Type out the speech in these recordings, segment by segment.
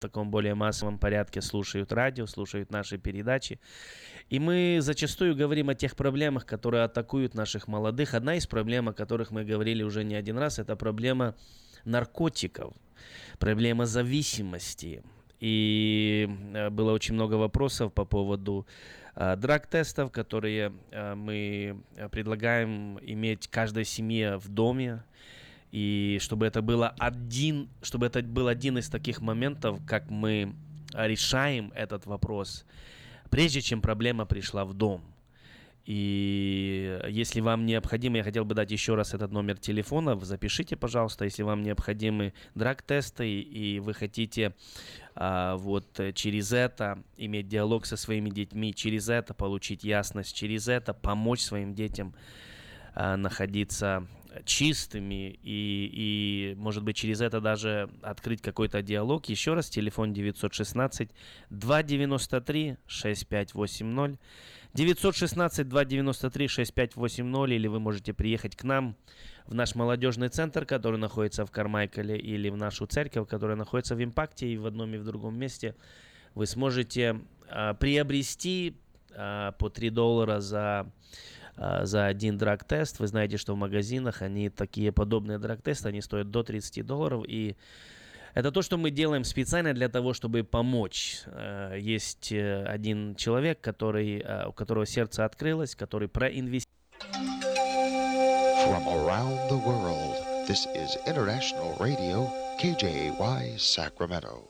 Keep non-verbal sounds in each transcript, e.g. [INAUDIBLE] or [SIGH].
в таком более массовом порядке слушают радио, слушают наши передачи. И мы зачастую говорим о тех проблемах, которые атакуют наших молодых. Одна из проблем, о которых мы говорили уже не один раз, это проблема наркотиков, проблема зависимости. И э, было очень много вопросов по поводу э, драг-тестов, которые э, мы предлагаем иметь каждой семье в доме. И чтобы это было один, чтобы это был один из таких моментов, как мы решаем этот вопрос, прежде чем проблема пришла в дом. И если вам необходимо, я хотел бы дать еще раз этот номер телефона, запишите, пожалуйста, если вам необходимы драг-тесты и вы хотите а, вот через это иметь диалог со своими детьми, через это получить ясность, через это помочь своим детям а, находиться чистыми и, и, может быть, через это даже открыть какой-то диалог. Еще раз, телефон 916 293 6580 916 293 6580 или вы можете приехать к нам в наш молодежный центр, который находится в Кармайкале, или в нашу церковь, которая находится в Импакте и в одном и в другом месте. Вы сможете а, приобрести а, по 3 доллара за за один драг-тест. Вы знаете, что в магазинах они такие подобные драг-тесты, они стоят до 30 долларов. И это то, что мы делаем специально для того, чтобы помочь. А, есть э, один человек, который, у которого сердце открылось, который проинвестировал. From KJY, Sacramento.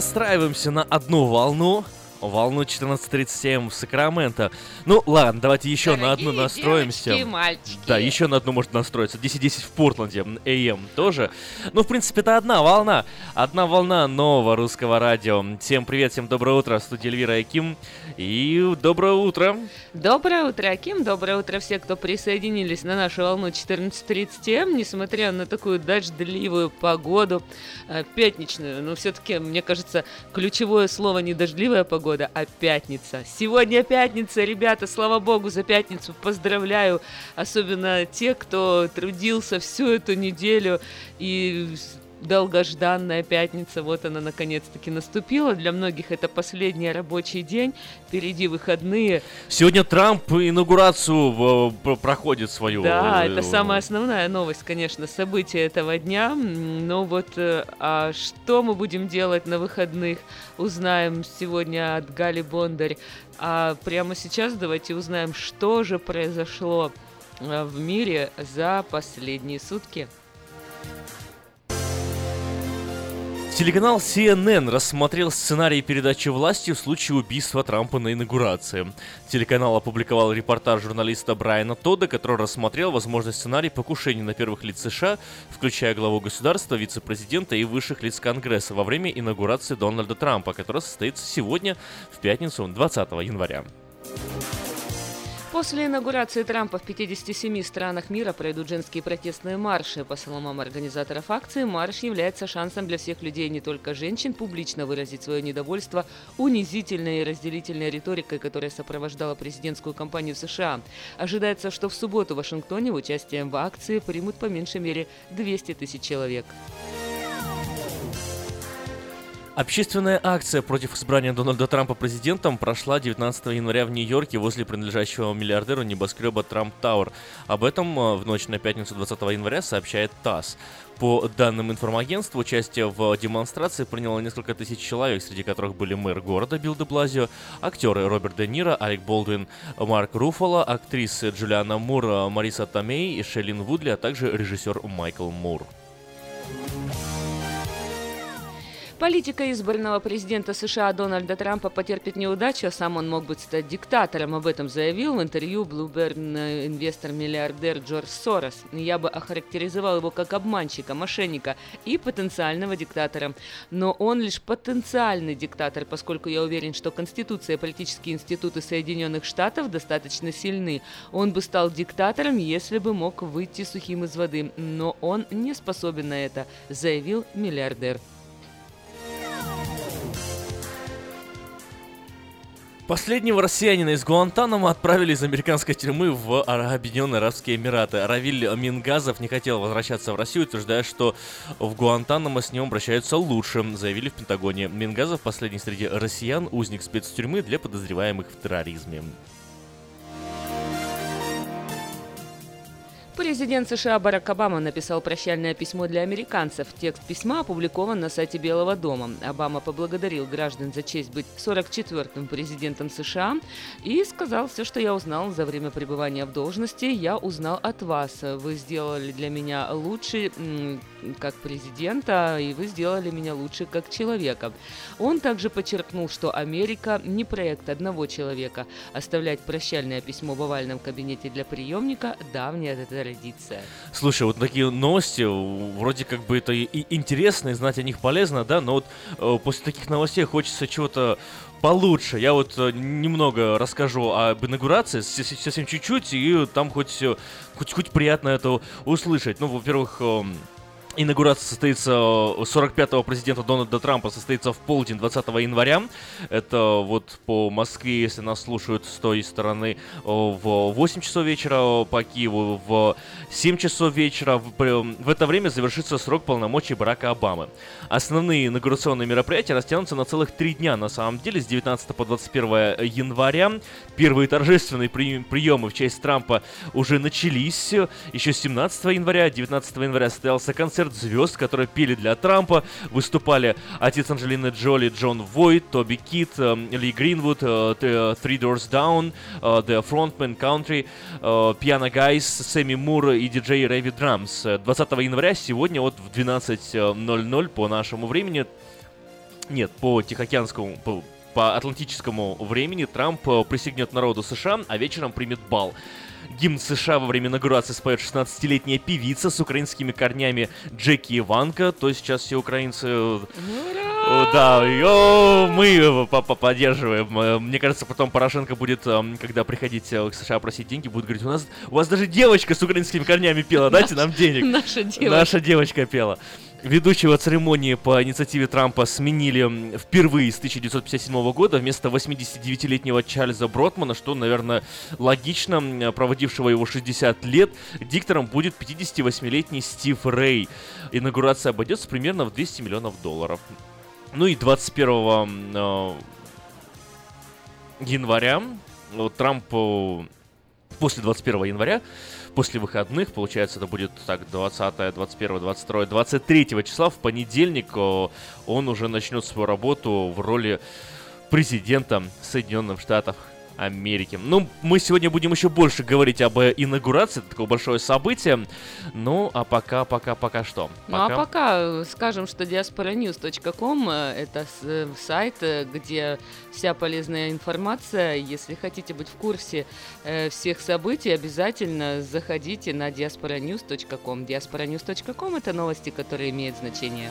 Настраиваемся на одну волну волну 14.37 в Сакраменто. Ну, ладно, давайте еще Дорогие на одну настроимся. Девочки, мальчики. Да, еще на одну может настроиться. 10.10 в Портленде, AM тоже. Ну, в принципе, это одна волна. Одна волна нового русского радио. Всем привет, всем доброе утро. Студия Эльвира Аким. И доброе утро. Доброе утро, Аким. Доброе утро все, кто присоединились на нашу волну 14.30 несмотря на такую дождливую погоду, э, пятничную. Но все-таки, мне кажется, ключевое слово не дождливая погода, года, а пятница. Сегодня пятница, ребята, слава богу за пятницу. Поздравляю, особенно те, кто трудился всю эту неделю и долгожданная пятница, вот она наконец-таки наступила. Для многих это последний рабочий день, впереди выходные. Сегодня Трамп инаугурацию проходит свою. Да, это самая основная новость, конечно, события этого дня. Но вот э, а что мы будем делать на выходных, узнаем сегодня от Гали Бондарь. А прямо сейчас давайте узнаем, что же произошло э, в мире за последние сутки. Телеканал CNN рассмотрел сценарий передачи власти в случае убийства Трампа на инаугурации. Телеканал опубликовал репортаж журналиста Брайана Тодда, который рассмотрел возможный сценарий покушения на первых лиц США, включая главу государства, вице-президента и высших лиц Конгресса во время инаугурации Дональда Трампа, которая состоится сегодня, в пятницу, 20 января. После инаугурации Трампа в 57 странах мира пройдут женские протестные марши. По словам организаторов акции, марш является шансом для всех людей, не только женщин, публично выразить свое недовольство унизительной и разделительной риторикой, которая сопровождала президентскую кампанию в США. Ожидается, что в субботу в Вашингтоне участием в акции примут по меньшей мере 200 тысяч человек. Общественная акция против избрания Дональда Трампа президентом прошла 19 января в Нью-Йорке возле принадлежащего миллиардеру небоскреба Трамп Тауэр. Об этом э, в ночь на пятницу 20 января сообщает ТАСС. По данным информагентства, участие в демонстрации приняло несколько тысяч человек, среди которых были мэр города Билл де Блазио, актеры Роберт Де Ниро, Алек Болдуин, Марк Руфало, актрисы Джулиана Мур, Мариса Томей и Шелин Вудли, а также режиссер Майкл Мур. Политика избранного президента США Дональда Трампа потерпит неудачу, а сам он мог бы стать диктатором. Об этом заявил в интервью Bloomberg инвестор-миллиардер Джордж Сорос. Я бы охарактеризовал его как обманщика, мошенника и потенциального диктатора. Но он лишь потенциальный диктатор, поскольку я уверен, что Конституция и политические институты Соединенных Штатов достаточно сильны. Он бы стал диктатором, если бы мог выйти сухим из воды. Но он не способен на это, заявил миллиардер. Последнего россиянина из Гуантанамо отправили из американской тюрьмы в Объединенные Арабские Эмираты. Равиль Мингазов не хотел возвращаться в Россию, утверждая, что в Гуантанамо с ним обращаются лучше, заявили в Пентагоне. Мингазов последний среди россиян, узник спецтюрьмы для подозреваемых в терроризме. Президент США Барак Обама написал прощальное письмо для американцев. Текст письма опубликован на сайте Белого дома. Обама поблагодарил граждан за честь быть 44-м президентом США и сказал все, что я узнал за время пребывания в должности, я узнал от вас. Вы сделали для меня лучше как президента, и вы сделали меня лучше как человека. Он также подчеркнул, что Америка не проект одного человека. Оставлять прощальное письмо в овальном кабинете для приемника – давняя традиция. Слушай, вот такие новости, вроде как бы это и интересно, и знать о них полезно, да, но вот э, после таких новостей хочется чего-то получше. Я вот э, немного расскажу об инаугурации, совсем чуть-чуть, и там хоть, хоть, хоть приятно это услышать. Ну, во-первых, э, Инаугурация состоится 45-го президента Дональда Трампа состоится в полдень 20 января. Это вот по Москве, если нас слушают с той стороны, в 8 часов вечера, по Киеву в 7 часов вечера. В, это время завершится срок полномочий Барака Обамы. Основные инаугурационные мероприятия растянутся на целых три дня, на самом деле, с 19 по 21 января. Первые торжественные при, приемы в честь Трампа уже начались. Еще 17 января, 19 января состоялся концерт концерт звезд, которые пели для Трампа. Выступали отец Анджелины Джоли, Джон Войт, Тоби Кит, э, Ли Гринвуд, э, Three Doors Down, э, The Frontman Country, Piano Guys, Сэмми Мур и диджей Рэви Драмс. 20 января сегодня вот в 12.00 по нашему времени Нет, по Тихоокеанскому, по, по атлантическому времени Трамп э, присягнет народу США, а вечером примет бал. Гимн США во время инаугурации споет 16-летняя певица с украинскими корнями Джеки Иванка. То есть сейчас все украинцы... Э, да, йо, мы его поддерживаем. Э, мне кажется, потом Порошенко будет, эм, когда приходить к США просить деньги, будет говорить, у нас, у вас даже девочка с украинскими корнями пела, дайте нам денег. [LAUGHS] Наша девочка. Наша девочка пела. Ведущего церемонии по инициативе Трампа сменили впервые с 1957 года вместо 89-летнего Чарльза Бротмана, что, наверное, логично, проводившего его 60 лет. Диктором будет 58-летний Стив Рэй. Инаугурация обойдется примерно в 200 миллионов долларов. Ну и 21 э, января Трамп после 21 января после выходных, получается, это будет так 20, 21, 22, 23 числа, в понедельник он уже начнет свою работу в роли президента Соединенных Штатов Америки. Ну, мы сегодня будем еще больше говорить об инаугурации, это такое большое событие. Ну, а пока, пока, пока что? Пока. Ну, а пока э, скажем, что diasporanews.com э, это э, сайт, где вся полезная информация. Если хотите быть в курсе всех событий, обязательно заходите на diasporanews.com. diasporanews.com это новости, которые имеют значение.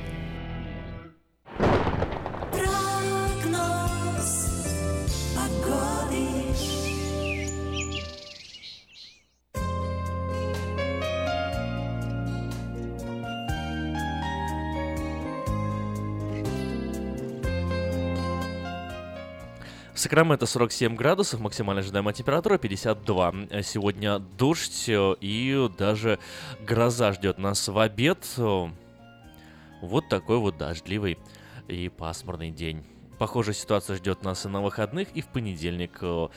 Сакраменто 47 градусов, максимальная ожидаемая температура 52. Сегодня дождь э, и даже гроза ждет нас в обед. Вот такой вот дождливый и пасмурный день. Похожая ситуация ждет нас и на выходных, и в понедельник. Э,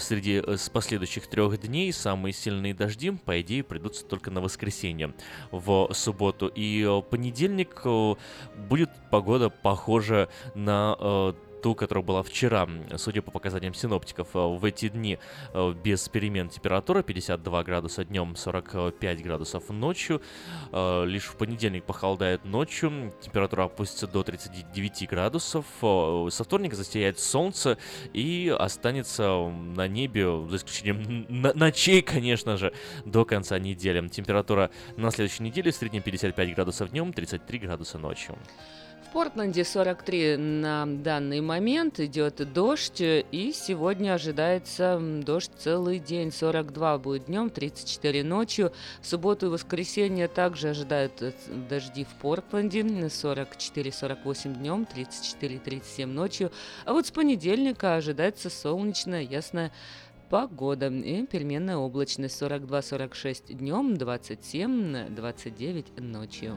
среди э, с последующих трех дней самые сильные дожди, по идее, придутся только на воскресенье. В субботу и понедельник будет погода похожа на ту, которая была вчера, судя по показаниям синоптиков, э, в эти дни э, без перемен температура 52 градуса днем, 45 градусов ночью. Э, лишь в понедельник похолодает ночью, температура опустится до 39 градусов. Со вторника засияет солнце и останется на небе, за исключением ночей, конечно же, до конца недели. Температура на следующей неделе в среднем 55 градусов днем, 33 градуса ночью. Портленде 43 на данный момент идет дождь, и сегодня ожидается дождь целый день. 42 будет днем, 34 ночью. В субботу и воскресенье также ожидают э, дожди в Портленде. 44-48 днем, 34-37 ночью. А вот с понедельника ожидается солнечная, ясная погода и переменная облачность 42-46 днем, 27-29 ночью.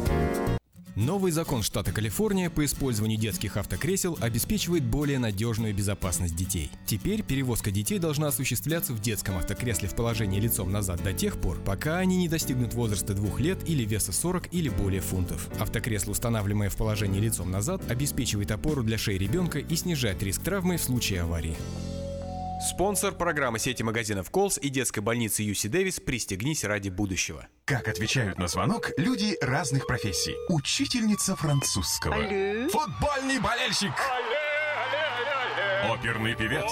Новый закон штата Калифорния по использованию детских автокресел обеспечивает более надежную безопасность детей. Теперь перевозка детей должна осуществляться в детском автокресле в положении лицом назад до тех пор, пока они не достигнут возраста двух лет или веса 40 или более фунтов. Автокресло, устанавливаемое в положении лицом назад, обеспечивает опору для шеи ребенка и снижает риск травмы в случае аварии. Спонсор программы сети магазинов Колс и детской больницы Юси Дэвис «Пристегнись ради будущего». Как отвечают на звонок люди разных профессий. Учительница французского. Алле. Футбольный болельщик. Оперный певец.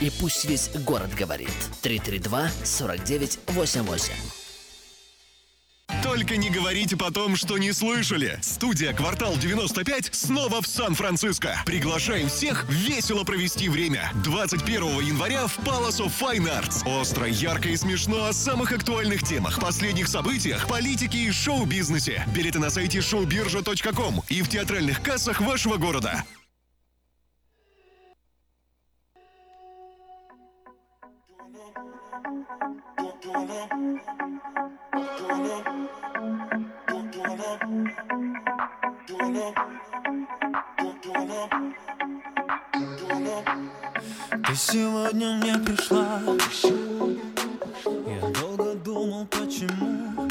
И пусть весь город говорит. 332 49 88. Только не говорите потом, что не слышали. Студия «Квартал 95» снова в Сан-Франциско. Приглашаем всех весело провести время. 21 января в Palace of Fine Arts. Остро, ярко и смешно о самых актуальных темах, последних событиях, политике и шоу-бизнесе. Билеты на сайте showbirja.com и в театральных кассах вашего города. Ты сегодня не пришла. Я долго думал, почему.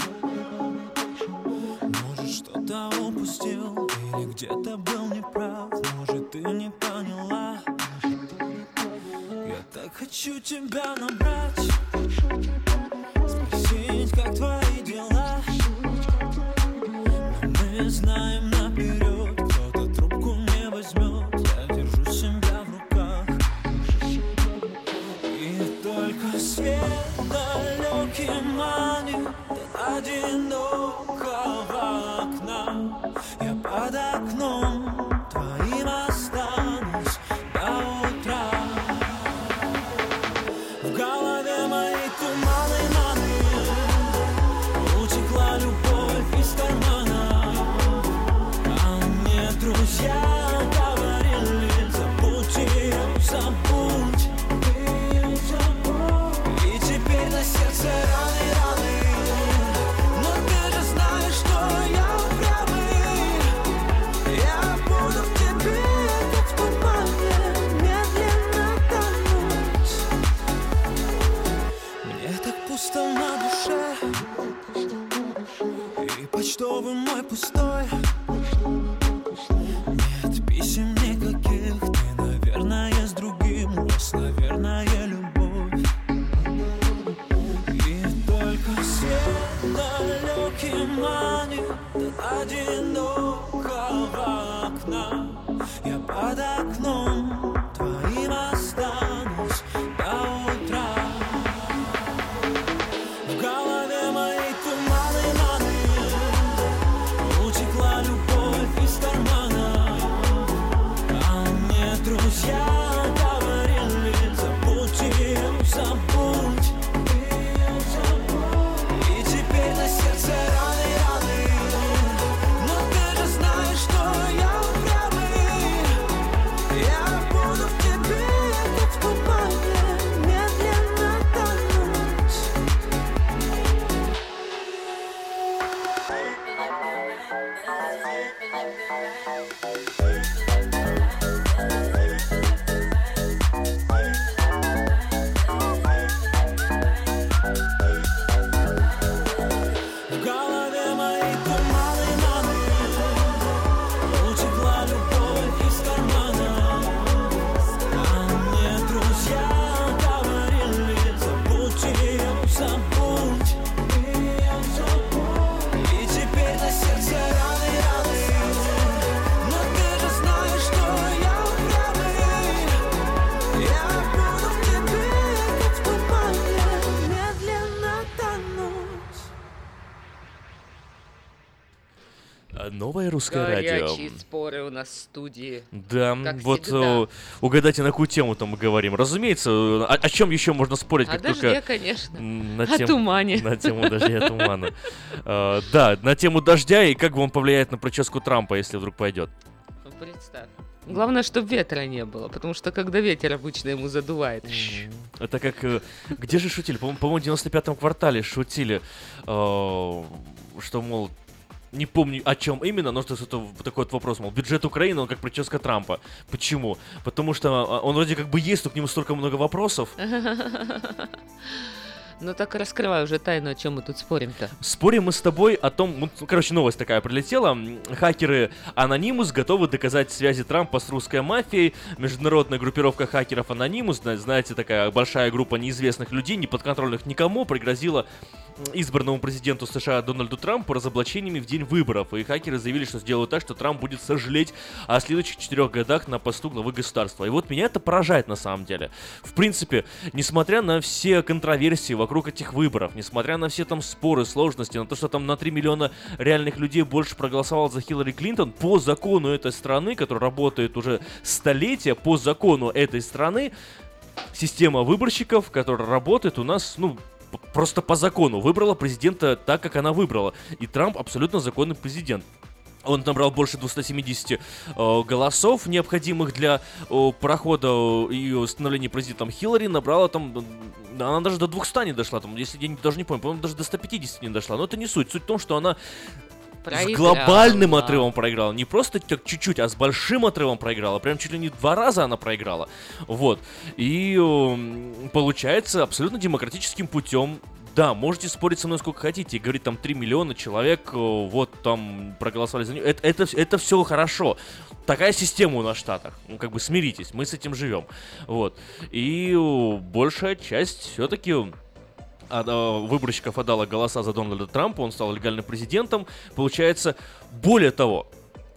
Может, что-то упустил Или где-то был неправ. Может, ты не поняла. Я так хочу тебя набрать Мы знаем наперед Кто-то трубку не возьмет Я держу себя в руках. И только свет далекий манит. До одинокого окна. Я под окном русское радио. Споры у нас в студии. Да, Как вот всегда. э, угадайте, на какую тему там мы говорим. Разумеется, э, о, о чем еще можно спорить, О как только конечно. на О тем- тумане. На тему дождя и тумана. [LAUGHS] Э, Да, на тему дождя и как он повлияет на прическу Трампа, если вдруг пойдет. Ну, Представь. Главное, чтобы ветра не было, потому что когда ветер обычно ему задувает. Это как... Где же шутили? По-моему, в 95-м квартале шутили, что, мол, не помню о чем именно, но что это такой вот вопрос, мол, бюджет Украины, он как прическа Трампа. Почему? Потому что а, он вроде как бы есть, но к нему столько много вопросов. [LAUGHS] Ну так раскрывай уже тайну, о чем мы тут спорим-то. Спорим мы с тобой о том, ну, короче, новость такая прилетела. Хакеры Anonymous готовы доказать связи Трампа с русской мафией. Международная группировка хакеров Anonymous, зна- знаете, такая большая группа неизвестных людей, не подконтрольных никому, пригрозила избранному президенту США Дональду Трампу разоблачениями в день выборов. И хакеры заявили, что сделают так, что Трамп будет сожалеть о следующих четырех годах на посту главы государства. И вот меня это поражает на самом деле. В принципе, несмотря на все контроверсии вокруг этих выборов, несмотря на все там споры, сложности, на то, что там на 3 миллиона реальных людей больше проголосовало за Хиллари Клинтон, по закону этой страны, который работает уже столетия, по закону этой страны, система выборщиков, которая работает у нас, ну, просто по закону, выбрала президента так, как она выбрала. И Трамп абсолютно законный президент. Он набрал больше 270 э, голосов, необходимых для э, прохода э, и становления президентом Хиллари. Набрала там... Она даже до 200 не дошла, там, если я не- даже не помню, по-моему, даже до 150 не дошла. Но это не суть. Суть в том, что она с Проиграла. глобальным отрывом проиграла. Не просто так чуть-чуть, а с большим отрывом проиграла. Прям чуть ли не два раза она проиграла. Вот. И эм, получается абсолютно демократическим путем. Да, можете спорить со мной сколько хотите, и говорить там 3 миллиона человек, э, вот там проголосовали за нее. Это, это, это все хорошо. Такая система у нас в Штатах. Ну, как бы смиритесь, мы с этим живем. Вот. И э, большая часть все-таки выборщиков отдала голоса за Дональда Трампа, он стал легальным президентом. Получается, более того,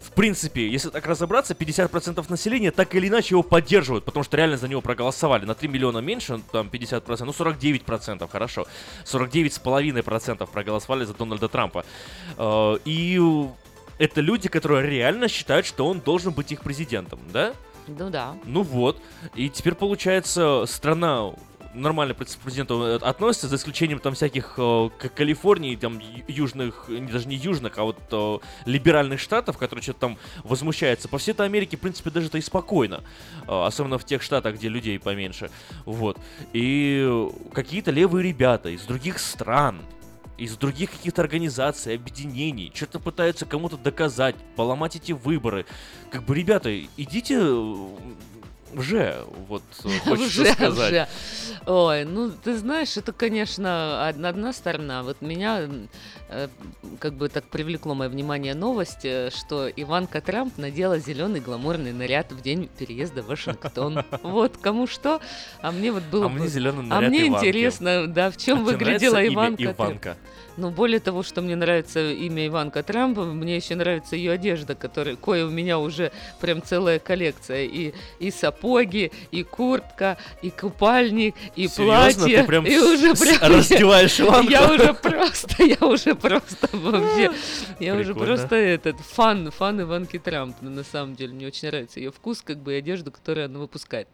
в принципе, если так разобраться, 50% населения так или иначе его поддерживают, потому что реально за него проголосовали. На 3 миллиона меньше, ну, там 50%, ну 49%, хорошо. 49,5% проголосовали за Дональда Трампа. Э, И это люди, которые реально считают, что он должен быть их президентом, да? Ну да. Ну вот. И теперь, получается, страна нормально к президенту э, относится, за исключением там всяких, э, как Калифорнии, там южных, э, даже не южных, а вот э, либеральных штатов, которые что-то там возмущаются. По всей этой Америке, в принципе, даже это и спокойно. Э, особенно в тех штатах, где людей поменьше. Вот. И э, какие-то левые ребята из других стран, из других каких-то организаций, объединений, что-то пытаются кому-то доказать, поломать эти выборы. Как бы, ребята, идите э, уже, вот э, [LAUGHS] хочется Уже, сказать. уже. Ой, ну ты знаешь, это, конечно, од- одна сторона. Вот меня как бы так привлекло мое внимание новость, э, что Иванка Трамп надела зеленый гламурный наряд в день переезда в Вашингтон. [LAUGHS] Вот кому что, а мне вот было А мне зеленый А наряд мне Иванки. интересно, да, в чем А выглядела Иванка. Иванка? Ну, более того, что мне нравится имя Иванка Трампа, мне еще нравится ее одежда, которая, кое у меня уже прям целая коллекция. И, и сапоги, и куртка, и купальник, и Серьезно? платье. Ты прям и уже прям... [LAUGHS] раздеваешь [LAUGHS] Иванку? Я уже просто, я уже [LAUGHS] просто вообще, [LAUGHS] я уже просто этот, фан, фан Иванки Трамп. Ну, на самом деле, мне очень нравится ее вкус, как бы, и одежду, которую она выпускает.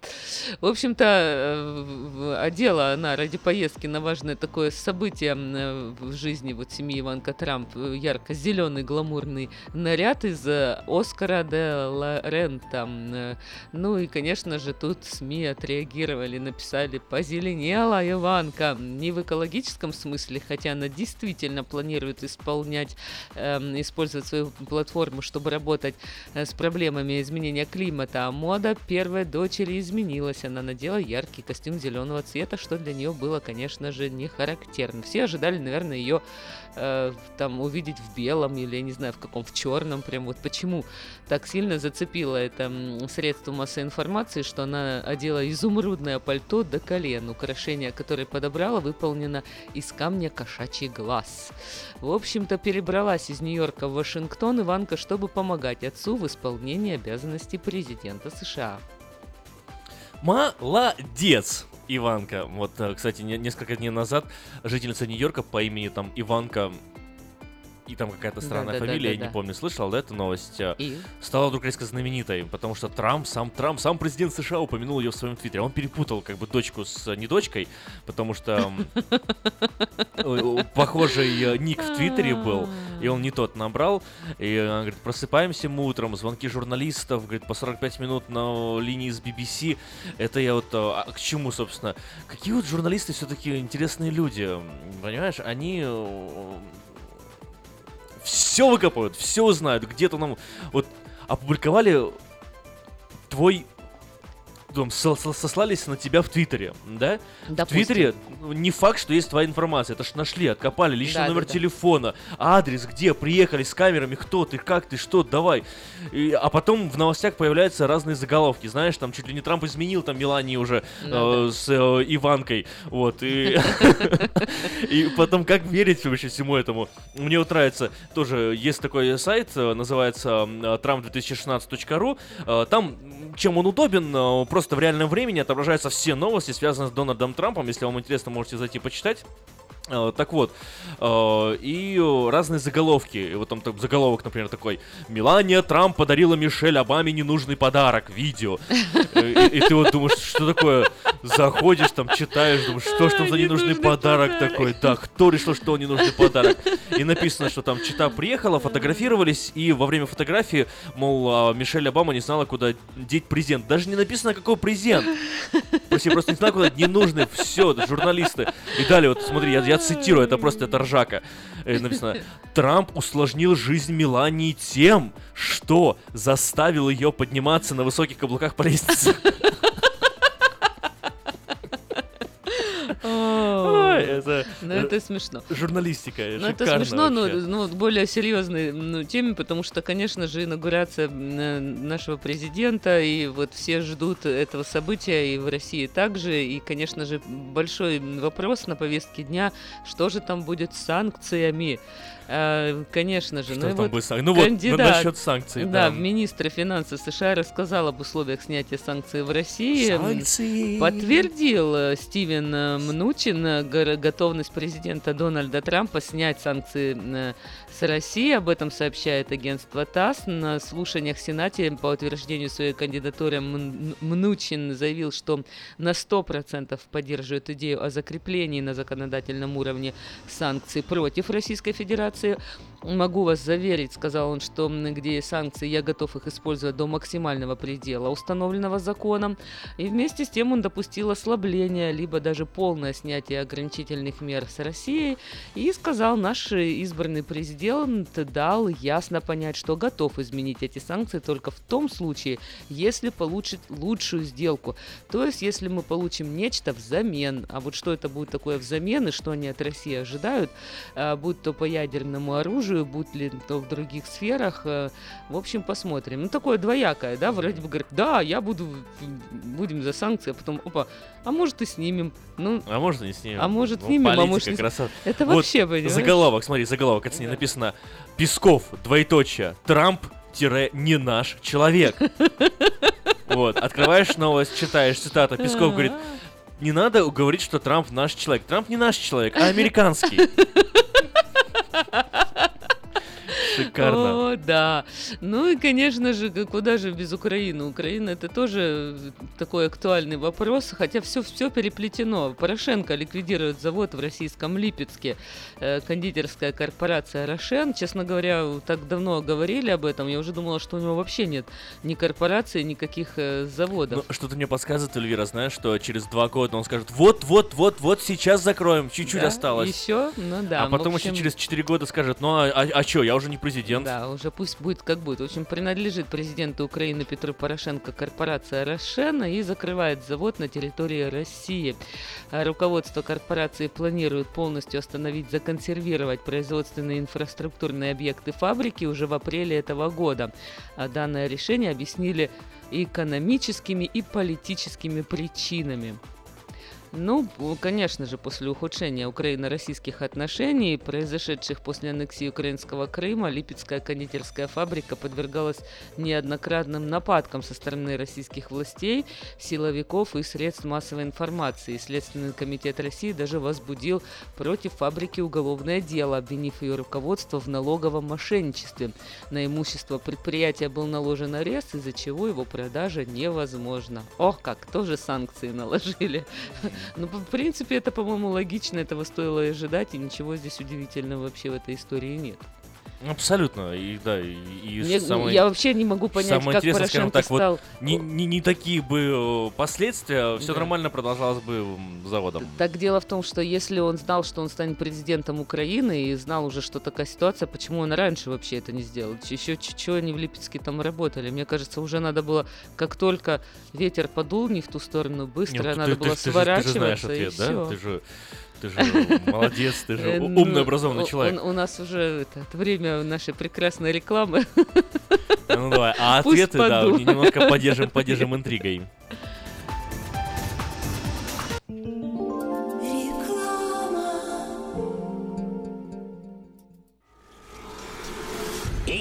В общем-то, э, одела она ради поездки на важное такое событие э, в жизни вот семьи Иванка Трамп э, ярко-зеленый гламурный наряд из Оскара де ла Рента. М, э, Ну и, конечно же, тут СМИ отреагировали, написали «Позеленела Иванка». Не в экологическом смысле, хотя она действительно планирует исполнять, эм, использовать свою платформу, чтобы работать э, с проблемами изменения климата. А мода первой дочери изменилась. Она надела яркий костюм зеленого цвета, что для нее было, конечно же, не характерно. Все ожидали, наверное, ее э, там увидеть в белом или, я не знаю, в каком, в черном. Прям вот почему так сильно зацепило это средство массовой информации, что она одела изумрудное пальто до колен. Украшение, которое подобрала, выполнено из камня кошачий глаз. В общем-то, перебралась из Нью-Йорка в Вашингтон Иванка, чтобы помогать отцу в исполнении обязанностей президента США. Молодец! Иванка. Вот, э, кстати, не- несколько дней назад жительница Нью-Йорка по имени там Иванка и там какая-то странная Да-да-да-да-да. фамилия, я не помню, слышал, да, эту новость, э, И? стала вдруг резко знаменитой, потому что Трамп, сам Трамп, сам президент США упомянул ее в своем твиттере. Он перепутал как бы дочку с э, не дочкой, потому что [LAUGHS] похожий ник в твиттере был, и он не тот набрал. И он говорит, просыпаемся мы утром, звонки журналистов, говорит, по 45 минут на линии с BBC. Это я вот э, а к чему, собственно? Какие вот журналисты все-таки интересные люди, понимаешь? Они все выкопают, все узнают. Где-то нам вот опубликовали твой там, со- сослались на тебя в Твиттере, да? В Допустим. Твиттере ну, не факт, что есть твоя информация. Это ж нашли, откопали личный Да, номер да, да. телефона, адрес, где, приехали с камерами, кто ты, как ты, что, давай. И- а потом в новостях появляются разные заголовки, знаешь, там чуть ли не Трамп изменил там Мелании уже Ну э, с э, Иванкой, вот, [LAUGHS] и, потом как верить вообще всему этому? Мне вот нравится, тоже есть такой сайт, э, называется э, trump2016.ru, э, там, м, чем он удобен, э, просто в реальном времени отображаются все новости, связанные с Дональдом Трампом, если вам интересно, можете зайти почитать. Э, Так вот, э, и разные заголовки. И вот там так, заголовок, например, такой «Мелания Трамп подарила Мишель Обаме ненужный подарок. Видео». Э, И, и ты вот думаешь, что такое? Заходишь, там читаешь, думаешь, что ж там за ненужный подарок такой? Да, кто решил, что он ненужный подарок? И написано, что там чита приехала, фотографировались, и во время фотографии, мол, а, Мишель Обама не знала, куда деть презент. Даже не написано, какой презент. Просто, просто не знаю, куда ненужный. Все, журналисты. И далее, вот смотри, я, я цитирую, это просто это ржака. Э, написано, Трамп усложнил жизнь Мелании тем, что заставил ее подниматься на высоких каблуках по лестнице. [LAUGHS] это, Ну, э, это смешно. журналистика, Ну, это смешно, но ну, более серьезной ну, теме, потому что, конечно же, инаугурация э, нашего президента, и вот все ждут этого события, и в России также, и, конечно же, большой вопрос на повестке дня, что же там будет с санкциями. А, конечно же, Что ну, там вот будет сан- Ну вот, кандидат, насчет санкций, Да, да. министр финансов США рассказал об условиях снятия санкций в России. Санкции. Подтвердил э, Стивен э, Мнучин э, го- готовность президента Дональда Трампа снять санкции с России. Об этом сообщает агентство ТАСС. На слушаниях в Сенате по утверждению своей кандидатуры Мнучин заявил, что на 100% поддерживает идею о закреплении на законодательном уровне санкций против Российской Федерации. Могу вас заверить, сказал он, что где есть санкции, я готов их использовать до максимального предела, установленного законом. И вместе с тем он допустил ослабление, либо даже полное снятие ограничительных мер с Россией. И сказал, наш избранный президент дал ясно понять, что готов изменить эти санкции только в том случае, если получит лучшую сделку. То есть, если мы получим нечто взамен. А вот что это будет такое взамен и что они от России ожидают, а, будь то по ядерному оружию, будь ли то в других сферах. э, В общем, посмотрим. Ну, такое двоякое, да, вроде бы говорит, да, я буду, будем за санкции, а потом, опа, а может и снимем. Ну, А может и не снимем. А может Ну, снимем, а может не красота. Это Вот вообще, понимаешь? Заголовок, смотри, заголовок, это с ней написано Песков, двоеточие, Трамп, тире, не наш человек. [LAUGHS] Вот, открываешь новость, читаешь, цитата, Песков говорит, не надо говорить, что Трамп наш человек. Трамп не наш человек, а американский. [LAUGHS] Шикарно. О, да. Ну и, конечно же, куда же без Украины? Украина это тоже такой актуальный вопрос, хотя все, все переплетено. Порошенко ликвидирует завод в российском Липецке, э, кондитерская корпорация «Рошен». Честно говоря, так давно говорили об этом, я уже думала, что у него вообще нет ни корпорации, никаких э, заводов. Ну, что-то мне подсказывает, Эльвира, знаешь, что через два года он скажет, вот, вот, вот, вот, сейчас закроем, чуть-чуть Да? осталось. Еще? Ну да. а потом общем, еще через 4 года скажет, ну а, а, чё, я уже не президент. Да, уже пусть будет как будет. В общем, принадлежит президенту Украины Петру Порошенко корпорация «Рошена» и закрывает завод на территории России. А Руководство корпорации планирует полностью остановить, законсервировать производственные инфраструктурные объекты фабрики уже в апреле этого года. А данное решение объяснили экономическими и политическими причинами. Ну, конечно же, после ухудшения украино-российских отношений, произошедших после аннексии украинского Крыма, Липецкая кондитерская фабрика подвергалась неоднократным нападкам со стороны российских властей, силовиков и средств массовой информации. Следственный комитет России даже возбудил против фабрики уголовное дело, обвинив ее руководство в налоговом мошенничестве. На имущество предприятия был наложен арест, из-за чего его продажа невозможна. Ох, как тоже санкции наложили. Ну, в принципе, это, по-моему, логично, этого стоило ожидать, и ничего здесь удивительного вообще в этой истории нет. Абсолютно, и да, и, и Мне- самое- я вообще не могу понять, самое как интересное, скажем так, стал... вот не, не, не такие бы э, последствия, все Да. нормально продолжалось бы заводом. Так дело в том, что если он знал, что он станет президентом Украины и знал уже, что такая ситуация, почему он раньше вообще это не сделал? Еще чего они в Липецке там работали? Мне кажется, уже надо было, как только ветер подул не в ту сторону, быстро Не, ну, надо ты- было ты, ты же- сворачиваться Ты же знаешь и ответ, да? всё. Ты же, ты же молодец, ты же Э, ну, умный, образованный человек. у нас уже время нашей прекрасной рекламы. Ну давай, а ответы, да, немножко поддержим, поддержим интригой.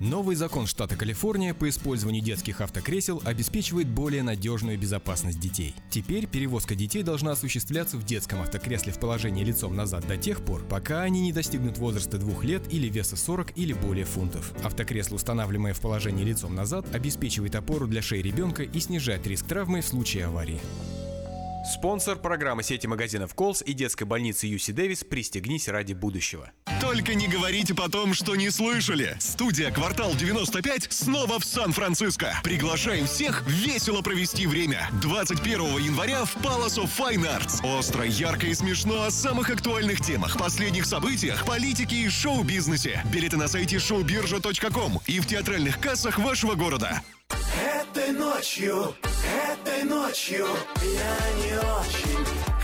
Новый закон штата Калифорния по использованию детских автокресел обеспечивает более надежную безопасность детей. Теперь перевозка детей должна осуществляться в детском автокресле в положении лицом назад до тех пор, пока они не достигнут возраста двух лет или веса 40 или более фунтов. Автокресло, устанавливаемое в положении лицом назад, обеспечивает опору для шеи ребенка и снижает риск травмы в случае аварии. Спонсор программы сети магазинов Колс и детской больницы Юси Дэвис «Пристегнись ради будущего». Только не говорите потом, что не слышали. Студия «Квартал 95» снова в Сан-Франциско. Приглашаем всех весело провести время. 21 января в Palace of Fine Arts. Остро, ярко и смешно о самых актуальных темах, последних событиях, политике и шоу-бизнесе. Билеты на сайте showbirja.com и в театральных кассах вашего города. Этой ночью, этой ночью я не очень.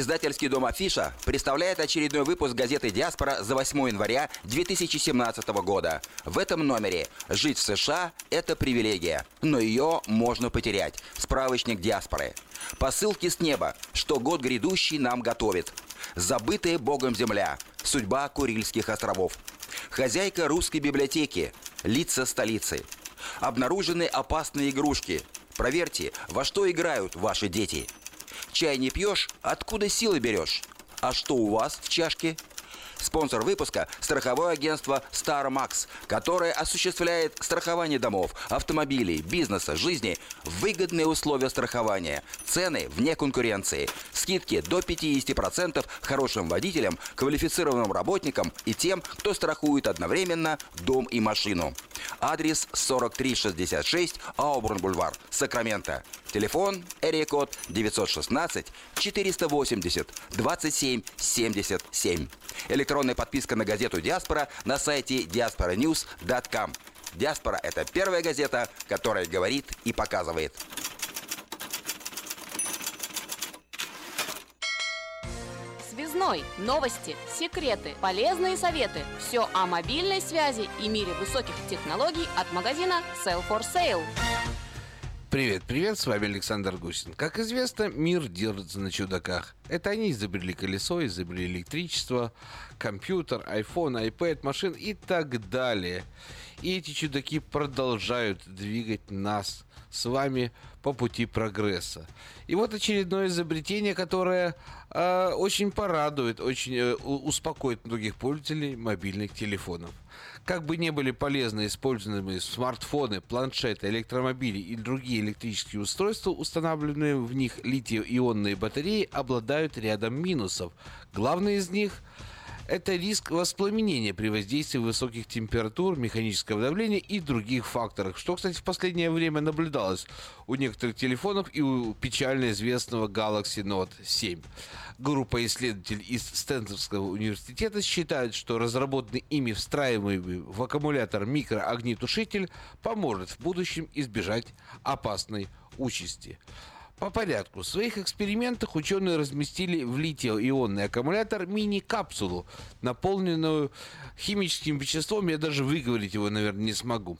Издательский дом «Афиша» представляет очередной выпуск газеты «Диаспора» за 8 января 2017 года. В этом номере «Жить в США – это привилегия, но ее можно потерять». Справочник «Диаспоры». Посылки с неба, что год грядущий нам готовит. Забытая Богом земля. Судьба Курильских островов. Хозяйка русской библиотеки. Лица столицы. Обнаружены опасные игрушки. Проверьте, во что играют ваши дети. Чай не пьешь? Откуда силы берешь? А что у вас в чашке? Спонсор выпуска – страховое агентство StarMax, которое осуществляет страхование домов, автомобилей, бизнеса, жизни, выгодные условия страхования, цены вне конкуренции, скидки до 50% хорошим водителям, квалифицированным работникам и тем, кто страхует одновременно дом и машину. Адрес 4366 Аубурн-Бульвар, Сакраменто. Телефон код 916 480 27 77. Электронная подписка на газету «Диаспора» на сайте diasporanews.com. «Диаспора» — это первая газета, которая говорит и показывает. Связной. Новости, секреты, полезные советы. Все о мобильной связи и мире высоких технологий от магазина Sell for Sale. Привет, привет, с вами Александр Гусин. Как известно, мир держится на чудаках. Это они изобрели колесо, изобрели электричество, компьютер, iPhone, iPad, машин и так далее. И эти чудаки продолжают двигать нас с вами по пути прогресса. И вот очередное изобретение, которое э, очень порадует, очень э, успокоит многих пользователей мобильных телефонов. Как бы не были полезны используемые смартфоны, планшеты, электромобили и другие электрические устройства, установленные в них литий-ионные батареи, обладают рядом минусов. Главный из них – это риск воспламенения при воздействии высоких температур, механического давления и других факторов, что, кстати, в последнее время наблюдалось у некоторых телефонов и у печально известного Galaxy Note 7. Группа исследователей из Стэнфордского университета считает, что разработанный ими встраиваемый в аккумулятор микроогнетушитель поможет в будущем избежать опасной участи. По порядку. В своих экспериментах ученые разместили в литий-ионный аккумулятор мини-капсулу, наполненную химическим веществом. Я даже выговорить его, наверное, не смогу.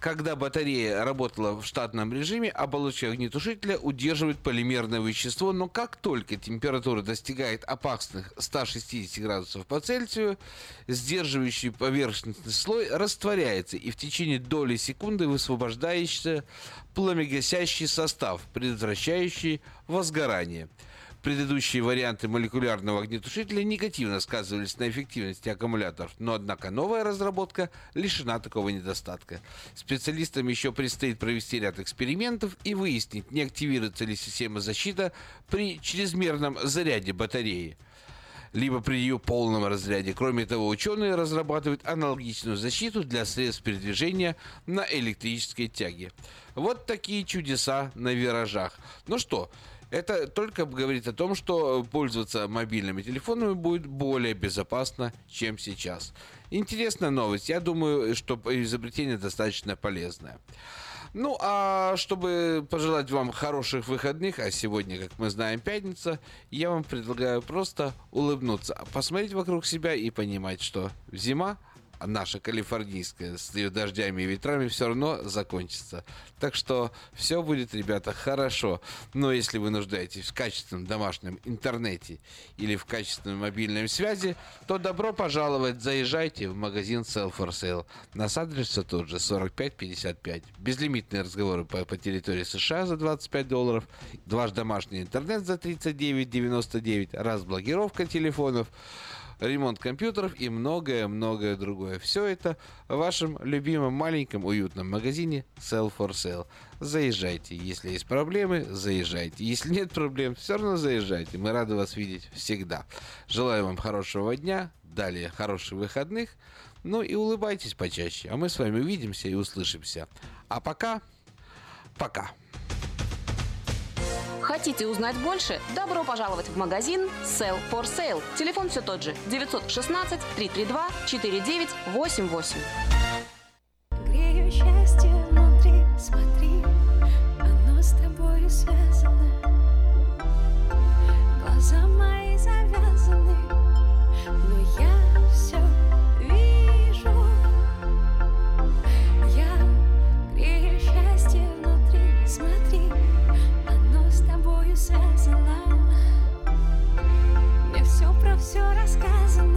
Когда батарея работала в штатном режиме, оболочка огнетушителя удерживает полимерное вещество, но как только температура достигает опасных 160 градусов по Цельсию, сдерживающий поверхностный слой растворяется и в течение доли секунды высвобождающийся пламегасящий состав, предотвращающий возгорание. Предыдущие варианты молекулярного огнетушителя негативно сказывались на эффективности аккумуляторов, но однако новая разработка лишена такого недостатка. Специалистам еще предстоит провести ряд экспериментов и выяснить, не активируется ли система защиты при чрезмерном заряде батареи либо при ее полном разряде. Кроме того, ученые разрабатывают аналогичную защиту для средств передвижения на электрической тяге. Вот такие чудеса на виражах. Ну что, это только говорит о том, что пользоваться мобильными телефонами будет более безопасно, чем сейчас. Интересная новость. Я думаю, что изобретение достаточно полезное. Ну, а чтобы пожелать вам хороших выходных, а сегодня, как мы знаем, пятница, я вам предлагаю просто улыбнуться, посмотреть вокруг себя и понимать, что зима наша калифорнийская с ее дождями и ветрами все равно закончится. Так что все будет, ребята, хорошо. Но если вы нуждаетесь в качественном домашнем интернете или в качественной мобильной связи, то добро пожаловать, заезжайте в магазин Sell for Sale. Нас адрес тот же, 4555. Безлимитные разговоры по, по территории США за 25 долларов, ваш домашний интернет за 39,99, разблокировка телефонов, ремонт компьютеров и многое-многое другое. Все это в вашем любимом маленьком уютном магазине Sell for Sale. Заезжайте. Если есть проблемы, заезжайте. Если нет проблем, все равно заезжайте. Мы рады вас видеть всегда. Желаю вам хорошего дня, далее хороших выходных. Ну и улыбайтесь почаще. А мы с вами увидимся и услышимся. А пока, пока. Хотите узнать больше? Добро пожаловать в магазин Sell for Sale. Телефон все тот же 916 332 4988. Грею счастье внутри, смотри, оно с тобою связано. Глаза мои завязаны, связано. Мне все про все рассказано,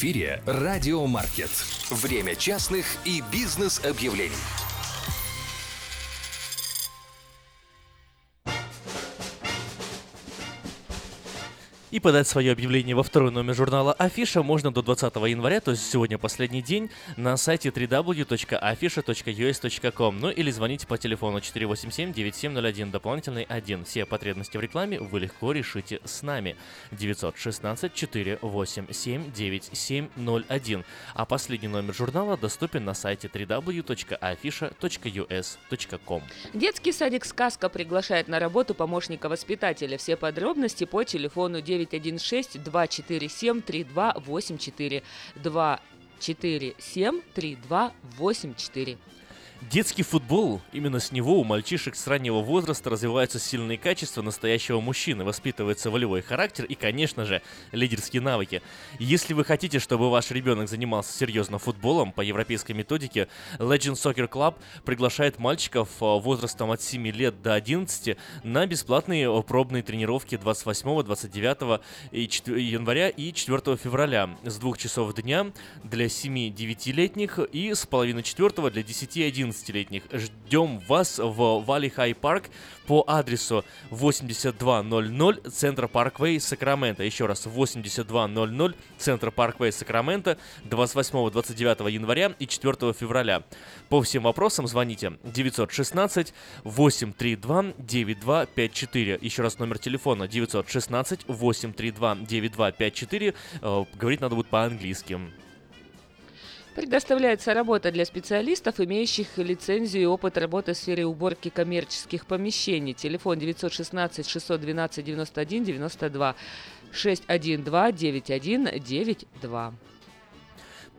эфире Радио Маркет. Время частных и бизнес-объявлений. Подать свое объявление во второй номер журнала Афиша можно до 20 января, то есть сегодня последний день, на сайте www.afisha.us.com, ну или звоните по телефону 487-9701, дополнительный 1. Все потребности в рекламе вы легко решите с нами. 916-487-9701. А последний номер журнала доступен на сайте www.afisha.us.com. Детский садик «Сказка» приглашает на работу помощника воспитателя. Все подробности по телефону 916 247 3284 247 3284. Детский футбол, именно с него у мальчишек с раннего возраста развиваются сильные качества настоящего мужчины, воспитывается волевой характер и, конечно же, лидерские навыки. Если вы хотите, чтобы ваш ребенок занимался серьезно футболом, по европейской методике Legend Soccer Club приглашает мальчиков э, возрастом от 7 лет до 11 на бесплатные э, пробные тренировки 28, 29 и 4 января и 4 февраля с 2 часов дня для 7-9-летних и с половины 4 для 10-11 11-летних. Ждем вас в Вали Хай Парк по адресу 8200 Центр Парквей, Сакраменто. Еще раз, 8200 Центр Парквей, Сакраменто, 28-29 января и 4 февраля. По всем вопросам звоните 916 832 9254. Еще раз номер телефона 916 832 9254. Э, говорить надо будет по-английски. Предоставляется работа для специалистов, имеющих лицензию и опыт работы в сфере уборки коммерческих помещений. Телефон 916 612 91 92 612 91 92.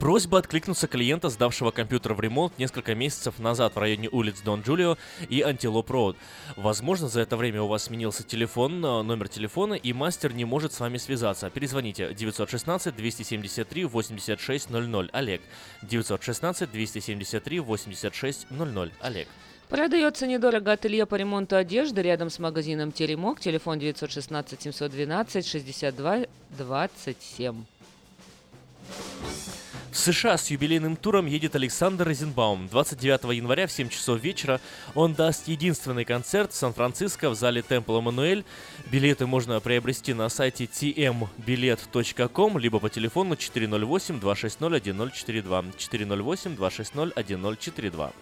Просьба откликнуться клиента, сдавшего компьютер в ремонт несколько месяцев назад в районе улиц Дон Джулио и Антилоп Роуд. Возможно, за это время у вас сменился телефон, э, номер телефона, и мастер не может с вами связаться. Перезвоните 916-273-8600. Олег. 916-273-8600. Олег. Продается недорого ателье по ремонту одежды рядом с магазином Теремок. Телефон 916 712 62 27. В США с юбилейным туром едет Александр Розенбаум. 29 января в 7 часов вечера он даст единственный концерт в Сан-Франциско в зале Темпл Эммануэль. Билеты можно приобрести на сайте tmbilet.com либо по телефону 408-260-1042. 408-260-1042.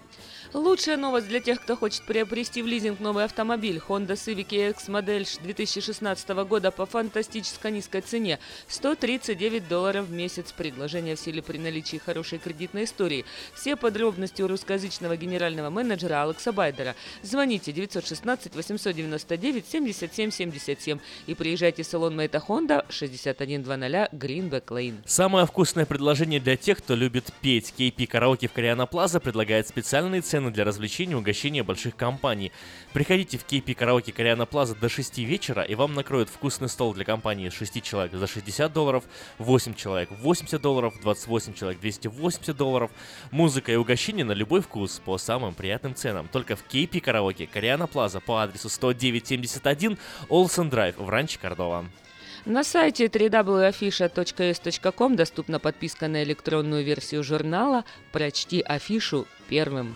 Лучшая новость для тех, кто хочет приобрести в лизинг новый автомобиль. Honda Civic EX модель 2016 года по фантастически низкой цене. 139 долларов в месяц. Предложение в силе при наличии хорошей кредитной истории. Все подробности у русскоязычного генерального менеджера Алекса Байдера. Звоните 916 899 77 77 и приезжайте в салон Мэйта Honda 6100 Greenback Lane. Самое вкусное предложение для тех, кто любит петь. KP Караоке в Кориана Плаза предлагает специальные цены для развлечений и угощения больших компаний. Приходите в KP Караоке Кориана Плаза до 6 вечера, и вам накроют вкусный стол для компании 6 человек за 60 долларов, 8 человек 80 долларов, 28 человек 280 долларов. Музыка и угощение на любой вкус по самым приятным ценам. Только в KP Караоке Кориана Плаза по адресу 10971 Олсен Драйв в Ранче Кордова. На сайте www.afisha.s.com доступна подписка на электронную версию журнала «Прочти афишу первым».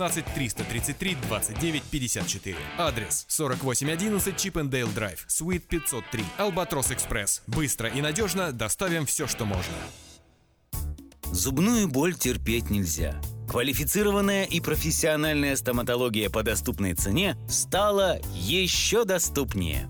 333 29 54. Адрес 4811 Chippendale Drive, Suite 503. Albatross Express. Быстро и надежно доставим все, что можно. Зубную боль терпеть нельзя. Квалифицированная и профессиональная стоматология по доступной цене стала еще доступнее.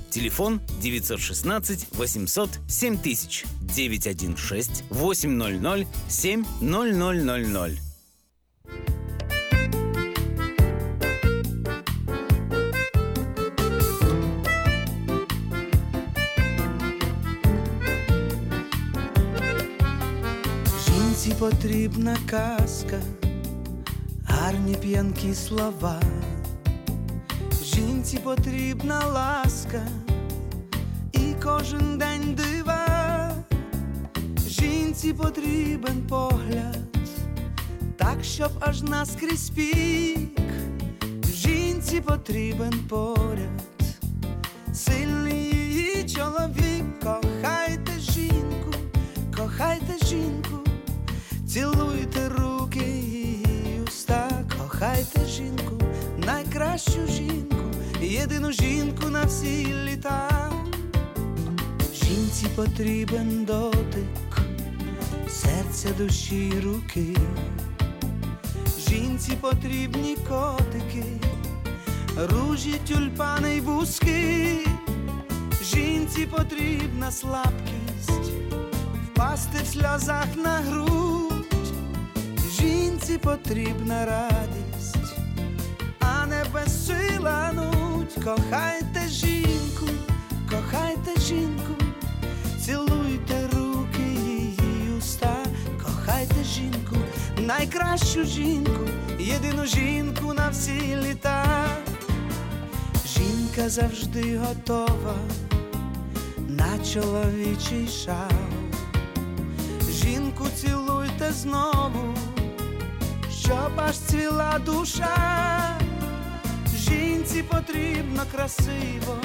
Телефон 916 800 7000 916 800 7000. Жінці потрібна казка, гарні п'янкі слова. Жінці потрібна ласка і кожен день дива. Жінці потрібен погляд, так, щоб аж наскрізь пік. Жінці потрібен поряд, сильний її чоловік. Кохайте жінку, кохайте жінку, цілуйте руки її уста, кохайте жінку, найкращу жінку, єдину жінку на всі літа. Жінці потрібен дотик, серця, душі, руки. Жінці потрібні котики, ружі, тюльпани й бузки. Жінці потрібна слабкість, впасти в сльозах на грудь. Жінці потрібна радість, а не безсила нуть. Кохайте жінку, кохайте жінку, цілуйте руки її уста, кохайте жінку, найкращу жінку, єдину жінку на всі літа. Жінка завжди готова на чоловічий шал. Жінку цілуйте знову, щоб аж цвіла душа. Жінці потрібно красиво,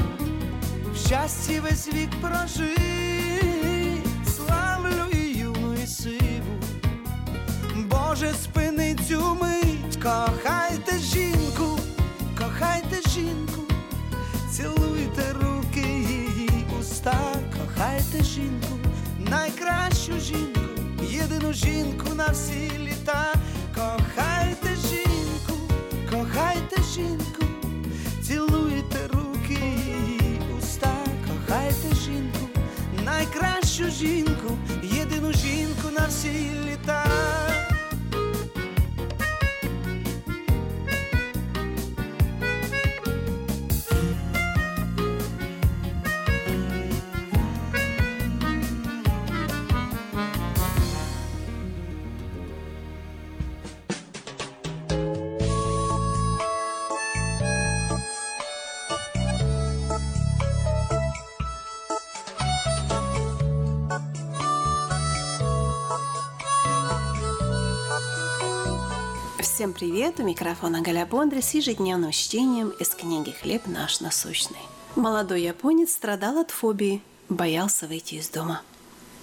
в щасті весь вік прожить, славлю і юну, і сиву. Боже, спини цю мить, кохайте жінку, кохайте жінку, цілуйте руки її уста, кохайте жінку, найкращу жінку, єдину жінку на всі літа, кохайте жінку, найкращу жінку, єдину жінку на всі літа. Привет! У микрофона Галя Бондря с ежедневным чтением из книги «Хлеб наш насущный». Молодой японец страдал от фобии, боялся выйти из дома.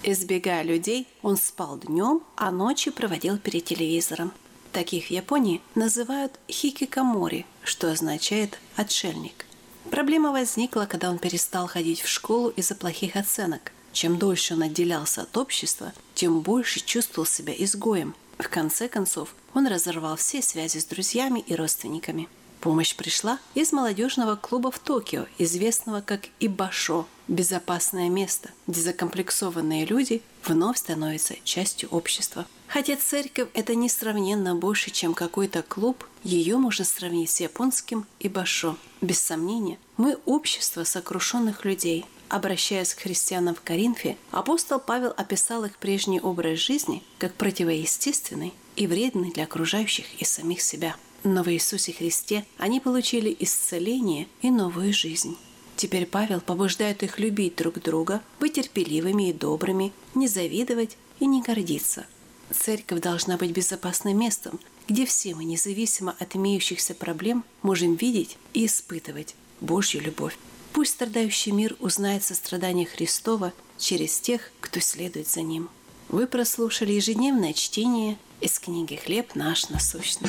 Избегая людей, он спал днем, а ночью проводил перед телевизором. Таких в Японии называют хикикамори, что означает «отшельник». Проблема возникла, когда он перестал ходить в школу из-за плохих оценок. Чем дольше он отделялся от общества, тем больше чувствовал себя изгоем. В конце концов, он разорвал все связи с друзьями и родственниками. Помощь пришла из молодежного клуба в Токио, известного как Ибашо – безопасное место, где закомплексованные люди вновь становятся частью общества. Хотя церковь – это несравненно больше, чем какой-то клуб, ее можно сравнить с японским Ибашо. Без сомнения, мы – общество сокрушенных людей. Обращаясь к христианам в Коринфе, апостол Павел описал их прежний образ жизни как противоестественный и вредный для окружающих и самих себя. Но в Иисусе Христе они получили исцеление и новую жизнь. Теперь Павел побуждает их любить друг друга, быть терпеливыми и добрыми, не завидовать и не гордиться. Церковь должна быть безопасным местом, где все мы, независимо от имеющихся проблем, можем видеть и испытывать Божью любовь. Пусть страдающий мир узнает сострадание Христова через тех, кто следует за ним. Вы прослушали ежедневное чтение из книги «Хлеб наш насущный».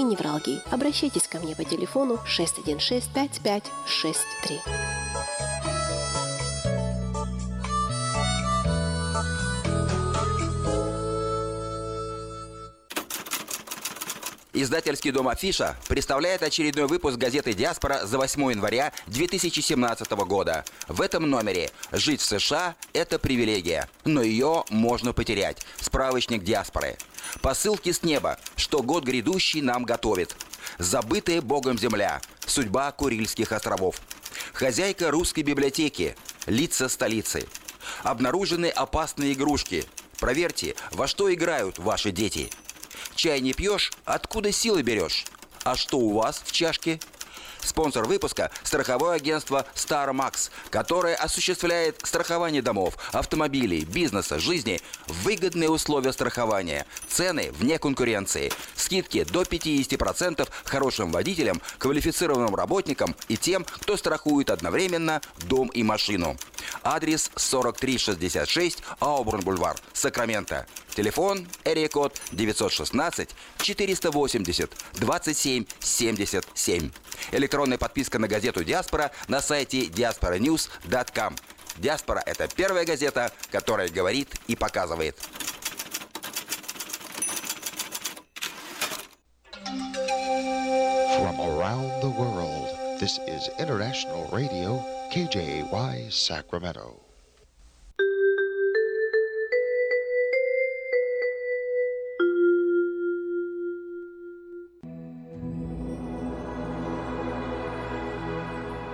и невралгии. Обращайтесь ко мне по телефону 616 5563. Издательский дом «Афиша» представляет очередной выпуск газеты «Диаспора» за 8 января 2017 года. В этом номере «Жить в США – это привилегия, но ее можно потерять». Справочник «Диаспоры». Посылки с неба, что год грядущий нам готовит. Забытая Богом земля. Судьба Курильских островов. Хозяйка русской библиотеки. Лица столицы. Обнаружены опасные игрушки. Проверьте, во что играют ваши дети. Чай не пьешь, откуда силы берешь? А что у вас в чашке? Спонсор выпуска – страховое агентство Star Max, которое осуществляет страхование домов, автомобилей, бизнеса, жизни выгодные условия страхования, цены вне конкуренции, скидки до 50% хорошим водителям, квалифицированным работникам и тем, кто страхует одновременно дом и машину. Адрес 4366 Аубурн-Бульвар, Сакраменто. Телефон код 916 480 27 77. Электронная подписка на газету «Диаспора» на сайте diasporanews.com. «Диаспора» — это первая газета, которая говорит и показывает. From around the world, this is International Radio, KJY Sacramento.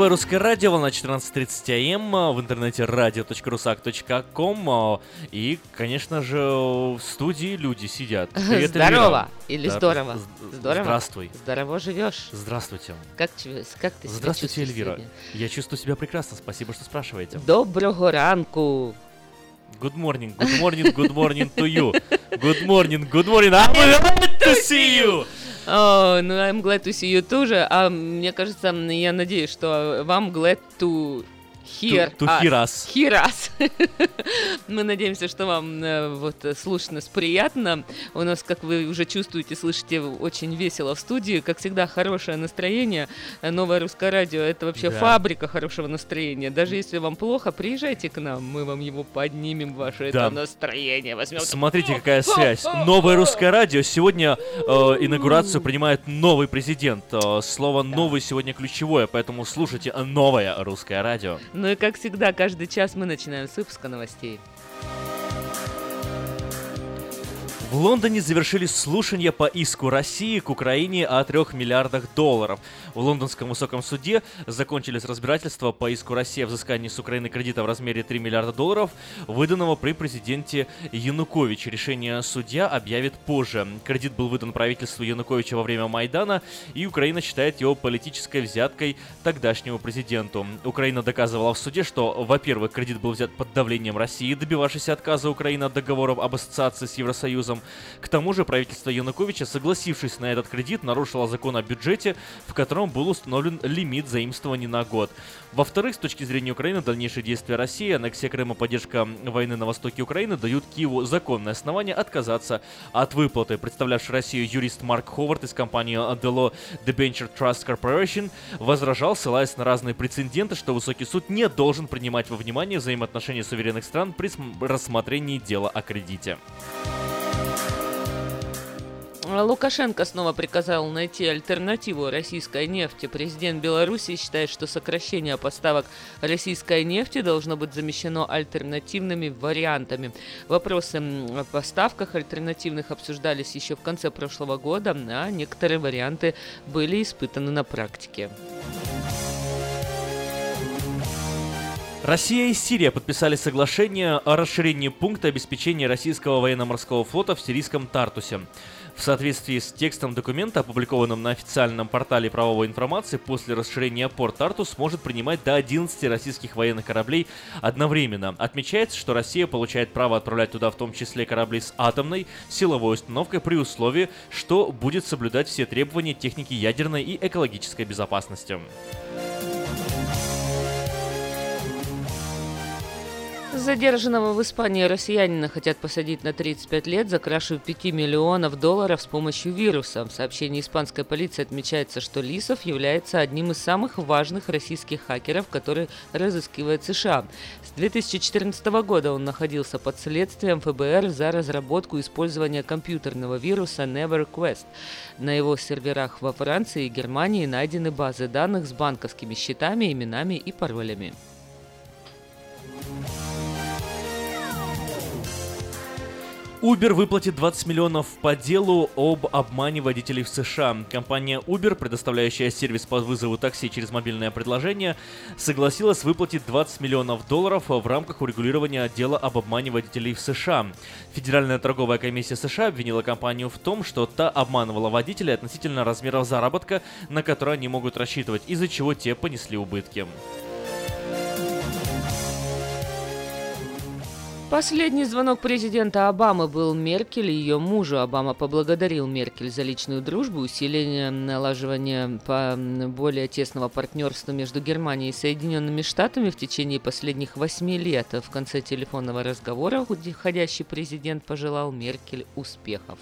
Новое русское радио, волна 14.30 АМ, а, в интернете radio.rusak.com а, и, конечно же, в студии люди сидят. [LAUGHS] Привет, Здорово! Или Да, здорово? Здорово? Здравствуй. Здорово живешь? Здравствуйте. Как, как ты себя Здравствуйте, чувствуешь Эльвира. сегодня? Я чувствую себя прекрасно, спасибо, что спрашиваете. Доброго ранку! Good morning, good morning, good morning to you. Good morning, good morning, I'm [LAUGHS] glad to see you. О, ну, I'm glad to see you тоже. А мне кажется, я надеюсь, что вам glad to hear To- to hear us. Hear us. Мы надеемся, что вам э, вот э, слушать приятно. У нас, как вы уже чувствуете, слышите, очень весело в студии. Как всегда, хорошее настроение. Э, Новое русское радио — это вообще Да. фабрика хорошего настроения. Даже если вам плохо, приезжайте к нам, мы вам его поднимем, ваше Да. это настроение. Возьмем Смотрите, какая связь. Новое русское радио. Сегодня э, инаугурацию принимает новый президент. Э, слово «новый» сегодня ключевое, поэтому слушайте новое русское радио. Ну и как всегда, каждый час мы начинаем с выпуска новостей. В Лондоне завершились слушания по иску России к Украине о 3 миллиардах долларов. В лондонском высоком суде закончились разбирательства по иску России о взыскании с Украины кредита в размере 3 миллиарда долларов, выданного при президенте Януковиче. Решение судья объявит позже. Кредит был выдан правительству Януковича во время Майдана, и Украина считает его политической взяткой тогдашнему президенту. Украина доказывала в суде, что, во-первых, кредит был взят под давлением России, добивавшейся отказа Украины от договоров об ассоциации с Евросоюзом. К тому же правительство Януковича, согласившись на этот кредит, нарушило закон о бюджете, в котором был установлен лимит заимствований на год. Во-вторых, с точки зрения Украины, дальнейшие действия России, аннексия Крыма, поддержка войны на востоке Украины дают Киеву законное основание отказаться от выплаты. Представлявший Россию юрист Марк Ховард из компании Delo Debenture Trust Corporation возражал, ссылаясь на разные прецеденты, что высокий суд не должен принимать во внимание взаимоотношения суверенных стран при см- рассмотрении дела о кредите. Лукашенко снова приказал найти альтернативу российской нефти. Президент Беларуси считает, что сокращение поставок российской нефти должно быть замещено альтернативными вариантами. Вопросы о поставках альтернативных обсуждались еще в конце прошлого года, а некоторые варианты были испытаны на практике. Россия и Сирия подписали соглашение о расширении пункта обеспечения российского военно-морского флота в сирийском Тартусе. В соответствии с текстом документа, опубликованным на официальном портале правовой информации, после расширения порт Тартус сможет принимать до 11 российских военных кораблей одновременно. Отмечается, что Россия получает право отправлять туда в том числе корабли с атомной силовой установкой при условии, что будет соблюдать все требования техники ядерной и экологической безопасности. Задержанного в Испании россиянина хотят посадить на 35 лет за кражу 5 миллионов долларов с помощью вируса. В сообщении испанской полиции отмечается, что Лисов является одним из самых важных российских хакеров, который разыскивает США. С 2014 года он находился под следствием ФБР за разработку и использование компьютерного вируса NeverQuest. На его серверах во Франции и Германии найдены базы данных с банковскими счетами, именами и паролями. Uber выплатит 20 миллионов по делу об обмане водителей в США. Компания Uber, предоставляющая сервис по вызову такси через мобильное предложение, согласилась выплатить 20 миллионов долларов в рамках урегулирования дела об обмане водителей в США. Федеральная торговая комиссия США обвинила компанию в том, что та обманывала водителей относительно размеров заработка, на который они могут рассчитывать, из-за чего те понесли убытки. Последний звонок президента Обамы был Меркель и ее мужу. Обама поблагодарил Меркель за личную дружбу, усиление налаживания по более тесного партнерства между Германией и Соединенными Штатами в течение последних восьми лет. В конце телефонного разговора уходящий президент пожелал Меркель успехов.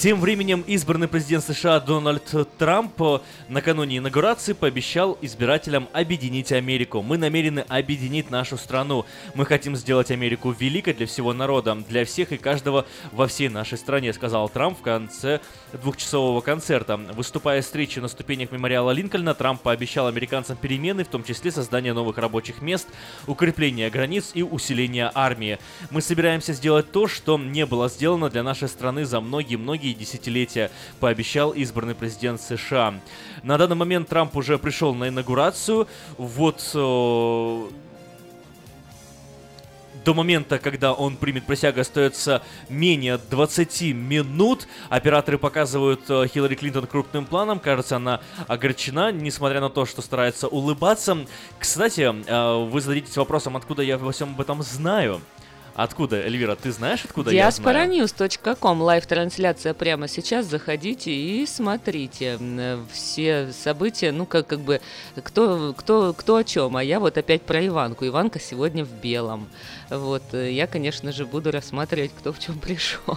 Тем временем избранный президент США Дональд Трамп накануне инаугурации пообещал избирателям объединить Америку. Мы намерены объединить нашу страну. Мы хотим сделать Америку великой для всего народа, для всех и каждого во всей нашей стране, сказал Трамп в конце двухчасового концерта. Выступая с встречи на ступенях мемориала Линкольна, Трамп пообещал американцам перемены, в том числе создание новых рабочих мест, укрепление границ и усиление армии. Мы собираемся сделать то, что не было сделано для нашей страны за многие-многие десятилетия, пообещал избранный президент США. На данный момент Трамп уже пришел на инаугурацию. Вот э, до момента, когда он примет присягу, остается менее 20 минут. Операторы показывают э, Хиллари Клинтон крупным планом. Кажется, она огорчена, несмотря на то, что старается улыбаться. Кстати, э, вы зададитесь вопросом, откуда я во всем об этом знаю. Откуда, Эльвира, ты знаешь, откуда я знаю? Diasporanews.com. Лайв-трансляция прямо сейчас. Заходите и смотрите э, все события. Ну, как, как бы, кто, кто, кто о чем. А я вот опять про Иванку. Иванка сегодня в белом. Вот, э, я, конечно же, буду рассматривать, кто в чем [LAUGHS] пришел.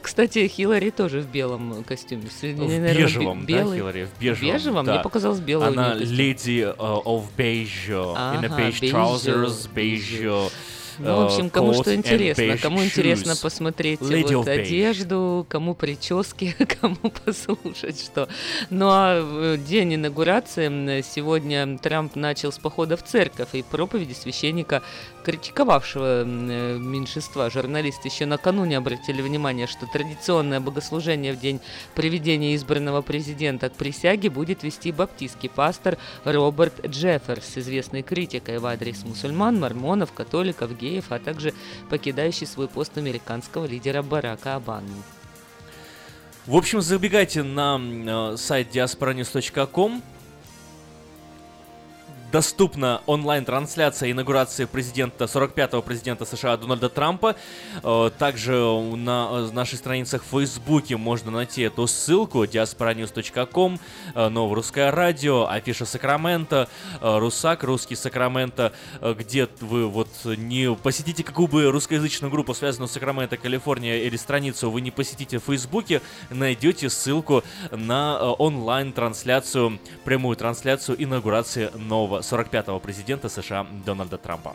Кстати, Хиллари тоже в белом костюме. В бежевом, белый. да, Хиллари? В бежевом, бежевом? Да. Мне показалось белый Она леди uh, of beige, uh, in a beige, beige trousers, beige... beige ну, в общем, кому что интересно. Кому интересно посмотреть вот одежду, кому прически, [LAUGHS] кому послушать что. Ну а день инаугурации сегодня Трамп начал с похода в церковь и проповеди священника, критиковавшего меньшинства. Журналисты еще накануне обратили внимание, что традиционное богослужение в день приведения избранного президента к присяге будет вести баптистский пастор Роберт Джефферс, известный критикой в адрес мусульман, мормонов, католиков, геев а также покидающий свой пост американского лидера Барака Обамы. В общем, забегайте на э, сайт diasporanews.com, доступна онлайн-трансляция инаугурации президента, 45-го президента США Дональда Трампа. Э, также на э, наших страницах в Фейсбуке можно найти эту ссылку diasporanews.com, э, Новое Русское Радио, Афиша Сакрамента, Русак, Русский Сакраменто, где вы вот не посетите какую бы русскоязычную группу, связанную с Сакраменто, Калифорния или страницу, вы не посетите в Фейсбуке, найдете ссылку на онлайн-трансляцию, прямую трансляцию инаугурации нового 45-го президента США Дональда Трампа.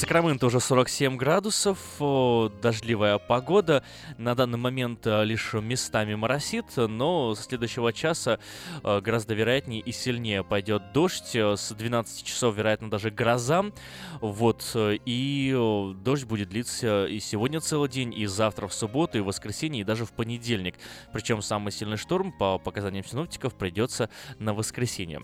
Сакраменто уже 47 градусов, дождливая погода. На данный момент э, лишь местами моросит, но с следующего часа э, гораздо вероятнее и сильнее пойдет дождь. С 12 часов, вероятно, даже гроза. Вот, э, и дождь будет длиться и сегодня целый день, и завтра в субботу, и в воскресенье, и даже в понедельник. Причем самый сильный шторм, по показаниям синоптиков, придется на воскресенье.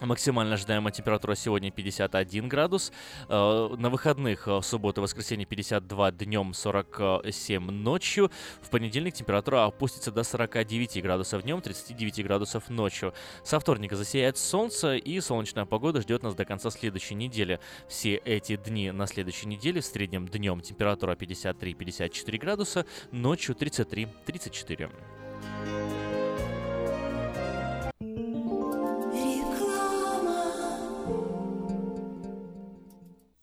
Максимально ожидаемая температура сегодня 51 градус. Э, На выходных э, в субботу и воскресенье 52 днем, 47 ночью. В понедельник температура опустится до 49 градусов днем, 39 градусов ночью. Со вторника засияет солнце и солнечная погода ждет нас до конца следующей недели. Все эти дни на следующей неделе в среднем днем температура 53-54 градуса, ночью 33-34.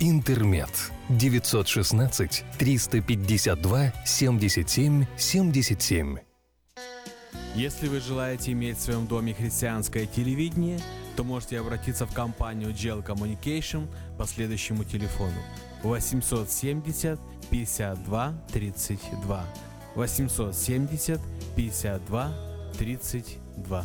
«Интермед». 916 352 77 77. Если вы желаете иметь в своем доме христианское телевидение, то можете обратиться в компанию Gel Communication по следующему телефону 870 52 32 870 52 32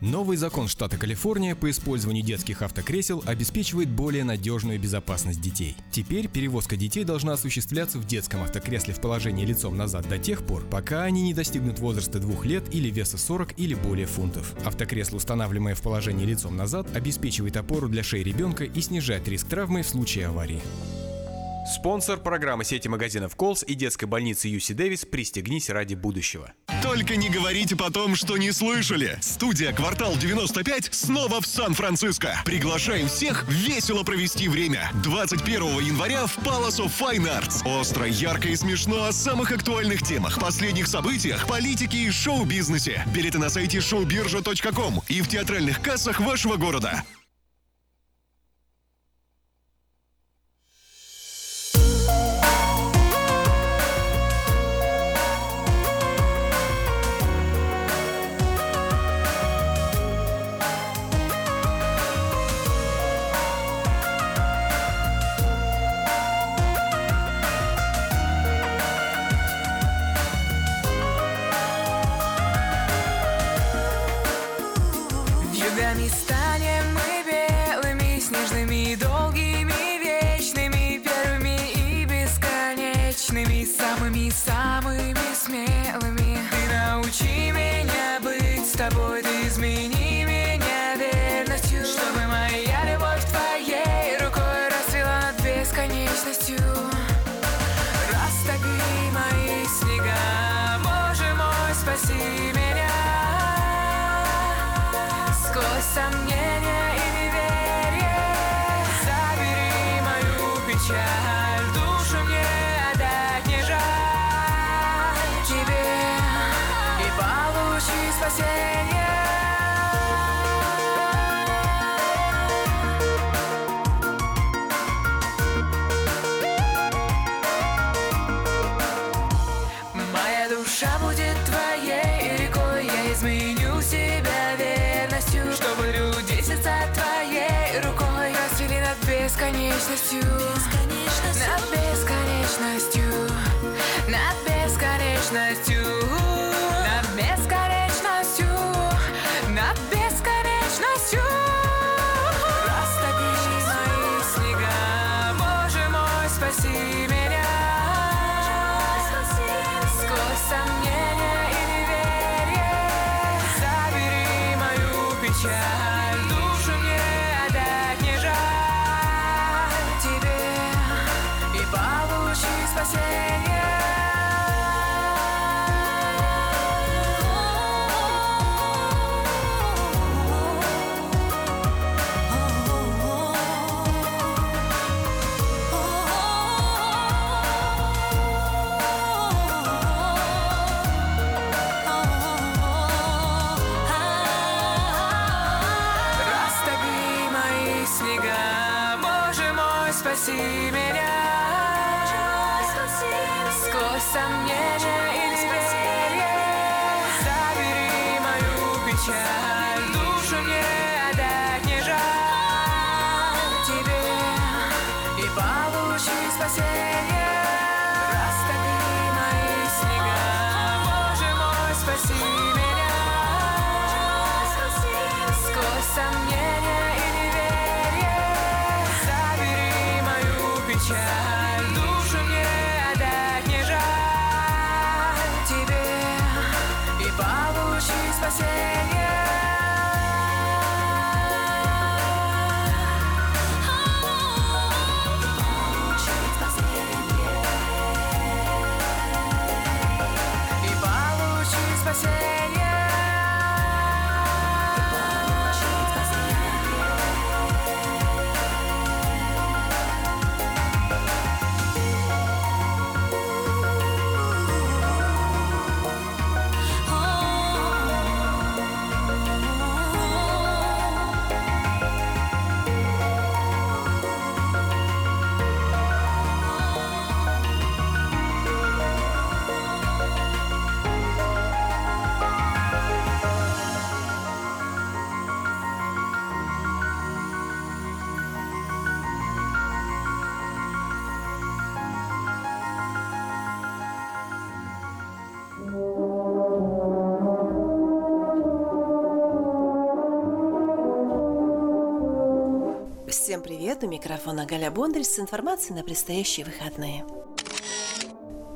Новый закон штата Калифорния по использованию детских автокресел обеспечивает более надежную безопасность детей. Теперь перевозка детей должна осуществляться в детском автокресле в положении лицом назад до тех пор, пока они не достигнут возраста двух лет или веса 40 или более фунтов. Автокресло, устанавливаемое в положении лицом назад, обеспечивает опору для шеи ребенка и снижает риск травмы в случае аварии. Спонсор программы сети магазинов Колс и детской больницы Юси Дэвис «Пристегнись ради будущего». Только не говорите потом, что не слышали. Студия «Квартал 95» снова в Сан-Франциско. Приглашаем всех весело провести время. 21 января в Palace of Fine Arts. Остро, ярко и смешно о самых актуальных темах, последних событиях, политике и шоу-бизнесе. Билеты на сайте showbirja.com и в театральных кассах вашего города. Всем привет! У микрофона Галя Бондарь с информацией на предстоящие выходные.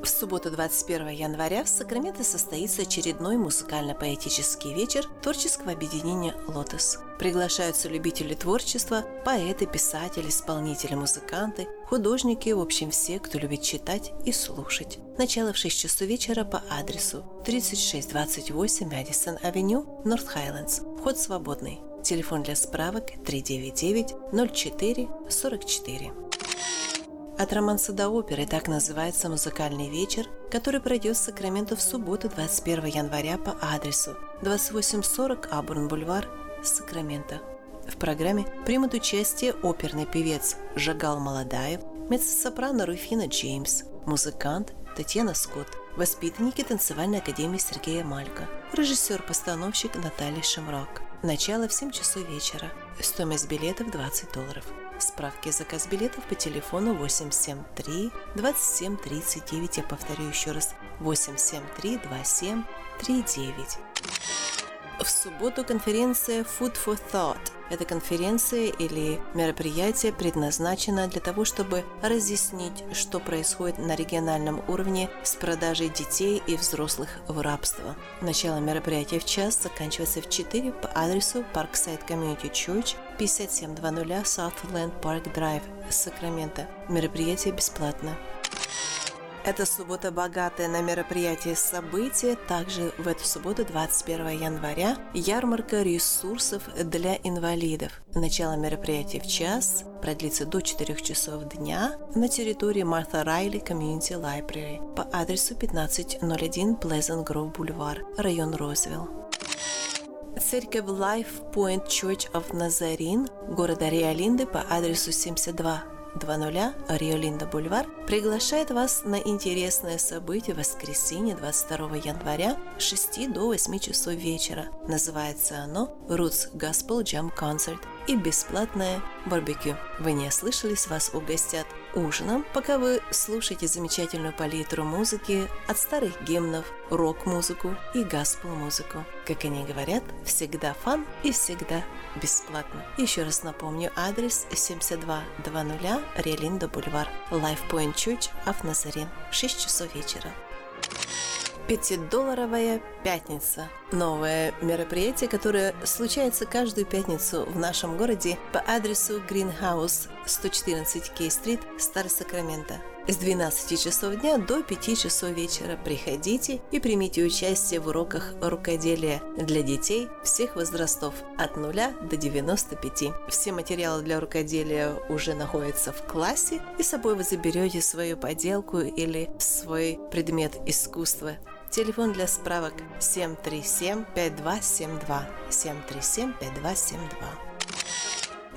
В субботу 21 января в Сакраменто состоится очередной музыкально-поэтический вечер творческого объединения «Лотос». Приглашаются любители творчества, поэты, писатели, исполнители, музыканты, художники, в общем, все, кто любит читать и слушать. Начало в 6 часов вечера по адресу 3628 Мэдисон Авеню, Норт Хайлендс. Вход свободный. Телефон для справок 399-04-44. От романса до оперы так называется музыкальный вечер, который пройдет в Сакраменто в субботу 21 января по адресу 2840 Абурн-Бульвар, Сакраменто. В программе примут участие оперный певец Жагал Молодаев, меццо-сопрано Руфина Джеймс, музыкант Татьяна Скотт, воспитанники танцевальной академии Сергея Малька, режиссер-постановщик Наталья Шамрак. Начало в 7 часов вечера. Стоимость билетов 20 долларов. Справки заказ билетов по телефону 873 27 39. Я повторю еще раз. 873 27 39. В субботу конференция Food for Thought. Эта конференция или мероприятие предназначено для того, чтобы разъяснить, что происходит на региональном уровне с продажей детей и взрослых в рабство. Начало мероприятия в час, заканчивается в 4 по адресу Parkside Community Church, 5700 Southland Park Drive, Сакраменто. Мероприятие бесплатно. Эта суббота богатая на мероприятия и события. Также в эту субботу, 21 января, ярмарка ресурсов для инвалидов. Начало мероприятия в час, продлится до 4 часов дня на территории Martha Riley Community Library по адресу 1501 Pleasant Grove Boulevard, район Розвилл. Церковь Life Point Church of Nazarene города Риолинды по адресу 72 20 Риолинда Бульвар приглашает вас на интересное событие в воскресенье 22 января с 6 до 8 часов вечера. Называется оно Roots Gospel Jam Concert и бесплатное барбекю. Вы не ослышались, вас угостят ужином, пока вы слушаете замечательную палитру музыки от старых гимнов, рок-музыку и гаспел-музыку. Как они говорят, всегда фан и всегда бесплатно. Еще раз напомню адрес 7200 Риолинда Бульвар, Point Church, Афназарин, 6 часов вечера. Пятидолларовая пятница. Новое мероприятие, которое случается каждую пятницу в нашем городе по адресу Greenhouse 114 Кей-стрит, Стар Сакраменто. С 12 часов дня до 5 часов вечера приходите и примите участие в уроках рукоделия для детей всех возрастов от 0 до 95. Все материалы для рукоделия уже находятся в классе, и с собой вы заберете свою поделку или свой предмет искусства. Телефон для справок 737-5272. 737-5272.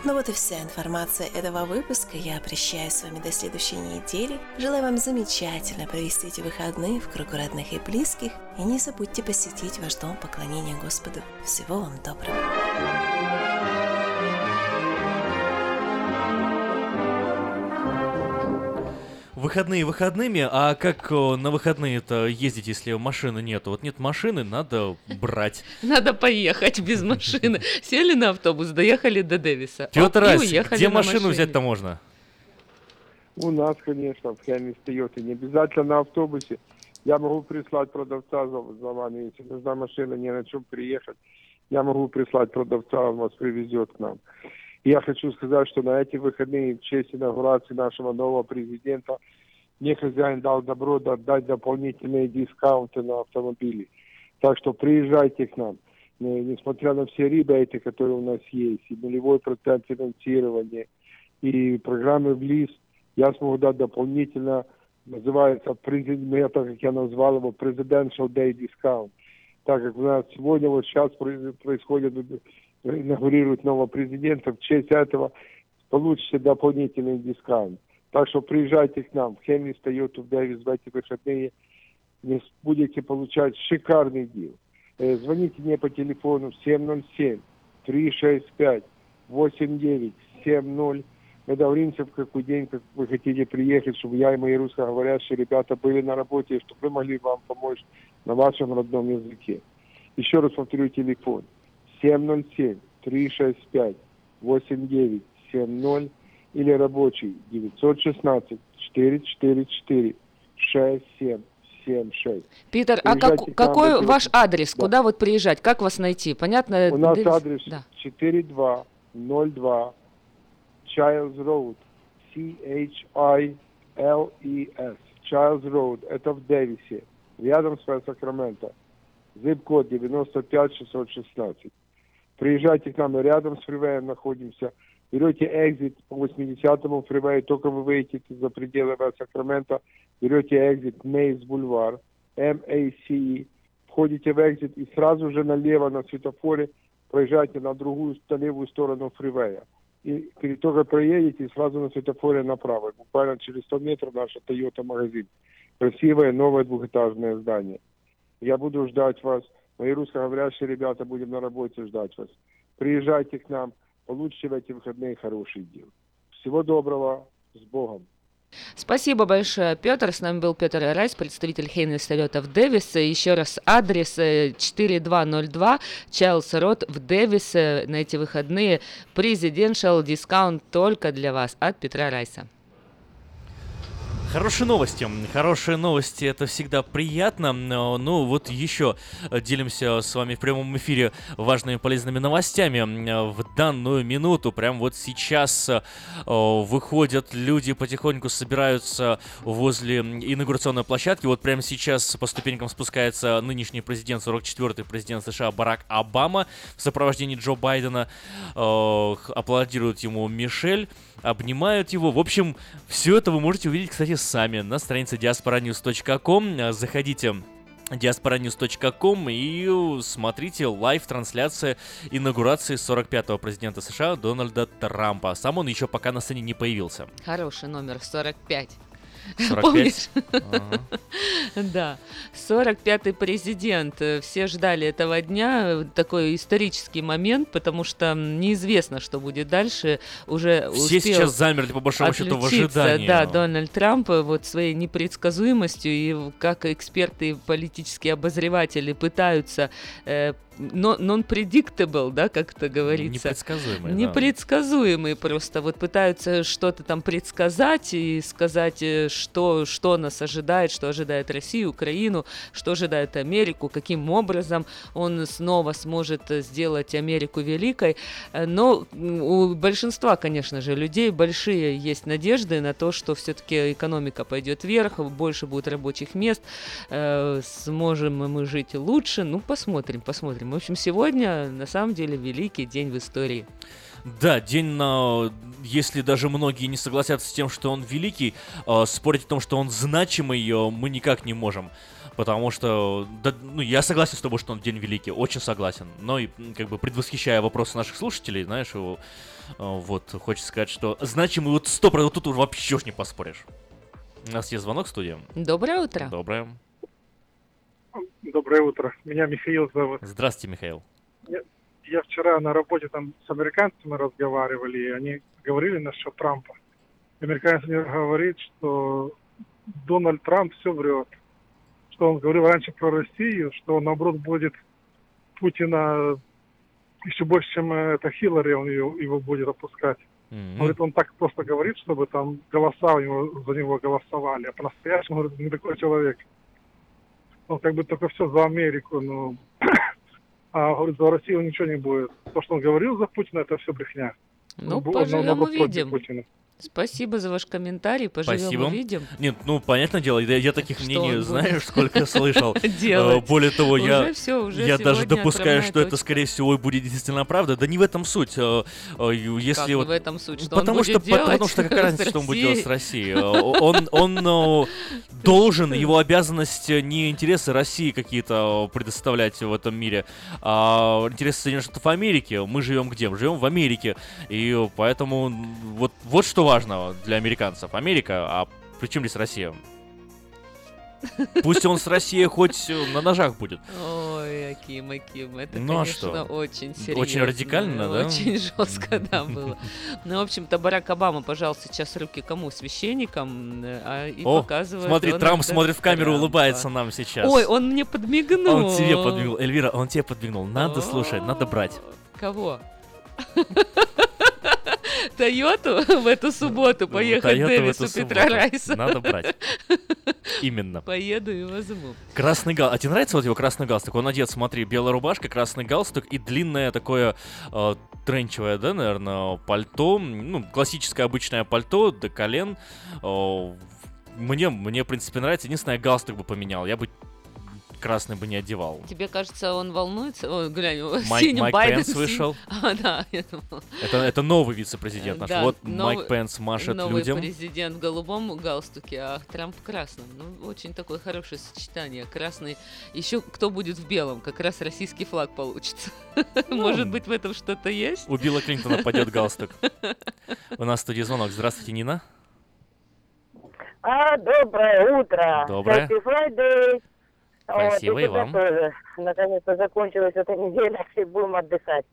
Ну вот и вся информация этого выпуска. Я прощаюсь с вами до следующей недели. Желаю вам замечательно провести эти выходные в кругу родных и близких. И не забудьте посетить ваш дом поклонения Господу. Всего вам доброго. Выходные выходными, а как о, на выходные-то ездить, если машины нету? Вот нет машины, надо брать. [LAUGHS] Надо поехать без машины. Сели на автобус, доехали до Дэвиса. Рась, уехали где машину взять-то можно? У нас, конечно, в Хеме. И не обязательно на автобусе. Я могу прислать продавца за, за вами. Если нужна машина, не на чем приехать, я могу прислать продавца, он вас привезет к нам. Я хочу сказать, что на эти выходные в честь инаугурации нашего нового президента мне хозяин дал добро да- дать дополнительные дискаунты на автомобили. Так что приезжайте к нам. Не- Несмотря на все ребята, которые у нас есть, и нулевой процент финансирования, и программы в ЛИС, я смогу дать дополнительно, называется, презид- я, так как я назвал его, Presidential Day Discount. Так как у нас сегодня, вот сейчас происходит, инаугурируют нового президента, в честь этого получите дополнительный дискаунт. Так что приезжайте к нам в Хенри Тойоту в Дэвис в эти выходные. Не будете получать шикарный дел. Э, Звоните мне по телефону 707-365-8970. Мы договоримся, в какой день как вы хотите приехать, чтобы я и мои русскоговорящие ребята были на работе, чтобы мы могли вам помочь на вашем родном языке. Еще раз повторю телефон. 707-365-8970 или рабочий 916-444-6776. Питер, а как- Приезжайте к нам какой на ваш адрес? Да. Куда вот приезжать? Как вас найти? Понятно? У нас Дэвис? адрес Да. 4202 Childs Road. C-H-I-L-E-S. Childs Road. Это в Дэвисе. Рядом с Сакраменто. Зип-код 95616. Приезжайте к нам, мы рядом с фривеем находимся. Берете экзит по 80-му фривею, только вы выйдете за пределы Сакрамента, берете экзит Мейс Бульвар, M-A-C-E, входите в экзит и сразу же налево на светофоре проезжайте на другую, на левую сторону фривея. И перед только проедете, сразу на светофоре направо. Буквально через 100 метров наш Toyota магазин. Красивое новое двухэтажное здание. Я буду ждать вас. Мои русскоговорящие ребята будем на работе ждать вас. Приезжайте к нам, получите в эти выходные хороший дел. Всего доброго, с Богом. Спасибо большое, Петр. С нами был Петр Райс, представитель Совета в Дэвис. Еще раз адрес э, 4202 Чайлс Рот в Дэвис. Э, На эти выходные президеншал дискаунт только для вас от Петра Райса. Хорошие новости. Хорошие новости это всегда приятно. Но, Ну вот еще э, делимся с вами в прямом эфире важными полезными новостями. Э, В данную минуту, прям вот сейчас э, выходят люди, потихоньку собираются возле инаугурационной площадки. Вот прямо сейчас по ступенькам спускается нынешний президент, 44-й президент США Барак Обама в сопровождении Джо Байдена. Э, Аплодирует ему Мишель обнимают его. В общем, все это вы можете увидеть, кстати, сами на странице diasporanews.com. Заходите diasporanews.com и смотрите live-трансляция инаугурации 45-го президента США Дональда Трампа. Сам он еще пока на сцене не появился. Хороший номер 45. 45? Помнишь? Да. 45-й президент. Все ждали этого дня. Такой исторический момент, потому что неизвестно, что будет дальше. Уже Все сейчас замерли, по большому счету, в ожидании. Да, Дональд Трамп э, вот своей непредсказуемостью и как эксперты и политические обозреватели пытаются э, non-predictable, да, как это говорится. Непредсказуемый, да. Непредсказуемый просто. Вот пытаются что-то там предсказать и сказать, э, что, что нас ожидает, что ожидает Россию, Украину, что ожидает Америку, каким образом он снова сможет сделать Америку великой. Но у большинства, конечно же, людей большие есть надежды на то, что все-таки экономика пойдет вверх, больше будет рабочих мест, э, сможем мы жить лучше. Ну, посмотрим, посмотрим. В общем, сегодня на самом деле великий день в истории. Да, день на... Если даже многие не согласятся с тем, что он великий, э, спорить о том, что он значимый, э, мы никак не можем. Потому что, да, ну, я согласен с тобой, что он день великий, очень согласен. Но и, как бы, предвосхищая вопросы наших слушателей, знаешь, его, э, вот, хочется сказать, что значимый вот сто вот тут уже вообще не поспоришь. У нас есть звонок в студии. Доброе утро. Доброе. Доброе утро. Меня Михаил зовут. Здравствуйте, Михаил. Я, я вчера на работе там с американцами разговаривали, и они говорили насчет Трампа. Американец мне говорит, что Дональд Трамп все врет. Что он говорил раньше про Россию, что он, наоборот, будет Путина еще больше, чем э, это Хиллари, он его, его будет опускать. М-м. Говорит, он так просто говорит, чтобы там голоса у него, за него голосовали. А по-настоящему, говорит, не такой человек. Он как бы только все за Америку, но а говорит, за Россию ничего не будет. То, что он говорил за Путина, это все брехня. Ну, поживем увидим. Путина. Спасибо за ваш комментарий. Поживем Спасибо. увидим. Нет, ну, понятное дело, я, я таких Что мнений, будет сколько [LAUGHS] слышал. Э, Более того, я, я даже допускаю, что это, скорее всего, будет действительно правда. Да не в этом суть. э, э, Если вот... в этом суть? Что потому что, потому что какая [LAUGHS] разница, что он будет делать с Россией? Он, он должен, его обязанность не интересы России какие-то предоставлять в этом мире, а интересы Соединенных Штатов Америки. Мы живем где? Мы живем в Америке. И поэтому вот, вот что важно для американцев. Америка, а при чем здесь Россия? [LAUGHS] Пусть он с Россией хоть э, на ножах будет. Ой, Аким, Аким, это, Ну, а конечно, что? очень Очень серьезно. радикально, да? Очень жестко, [LAUGHS] да, было. Ну, в общем-то, Барак Обама пожал сейчас руки кому? Священникам, э, а, и О, показывает смотри, Трамп смотрит в камеру, Трампа. улыбается нам сейчас. Ой, он мне подмигнул. Он тебе подмигнул. Эльвира, он тебе подмигнул. Надо слушать, надо брать. Кого? [LAUGHS] [LAUGHS] Тойоту в эту субботу поехать в Дэвису Петра. Райса. Надо брать. [LAUGHS] Именно. Поеду и возьму. Красный гал. А тебе нравится вот его красный галстук? Он одет, смотри, белая рубашка, красный галстук и длинное такое э, тренчевое, да, наверное, пальто. Ну, классическое обычное пальто до колен. Э, мне, мне, в принципе, нравится. Единственное, галстук бы поменял. Я бы красный бы не одевал. Тебе кажется, он волнуется? Ой, глянь, Майк- синий Майк Байден Пенс вышел. [LAUGHS] А, да, я думала. Это, это новый вице-президент наш. Да, вот новый- Майк Пенс машет новый людям. президент в голубом галстуке, а Трамп в красном. Ну, очень такое хорошее сочетание. Красный. Еще кто будет в белом? Как раз российский флаг получится. [LAUGHS] Ну, Может быть, в этом что-то есть? У Билла Клинтона пойдет галстук. У нас в студии звонок. Здравствуйте, Нина. А, доброе утро. Доброе. Happy Friday. Спасибо, и вам. тоже. Наконец-то закончилась эта неделя, [LAUGHS] и будем отдыхать.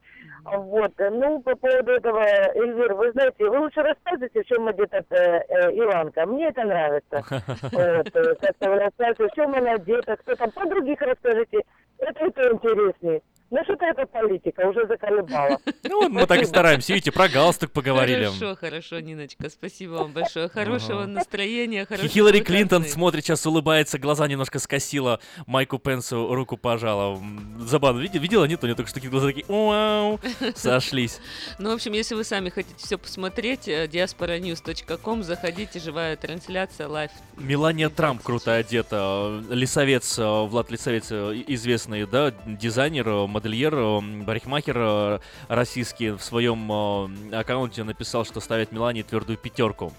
Вот, ну, по поводу этого, Эльвир, вы знаете, вы лучше рассказывайте, в чем одета э, э, Иванка. Мне это нравится. [LAUGHS] Э, как-то вы рассказываете, в чем она одета, кто там, про других расскажите. Это это интереснее. Ну, что-то это политика, уже заколебала. [LAUGHS] Ну, мы так и стараемся. Видите, про галстук поговорили. Хорошо, хорошо, Ниночка, спасибо вам большое. Хорошего настроения, хорошего Хиллари. Клинтон смотрит, сейчас улыбается, глаза немножко скосила, Майку Пенсу руку пожала. Забавно, видела, видела? Нет, у нее только что такие глаза такие, вау, [LAUGHS] сошлись. Ну, в общем, если вы сами хотите все посмотреть, э, diasporanews.com, заходите, живая трансляция, live. Мелания Трамп круто одета. Лисовец, э, Влад Лисовец, э, известный, да, дизайнер, э, модельер, э, парикмахер э, российский в своем э, аккаунте написал, что ставит Мелании твердую пятерку.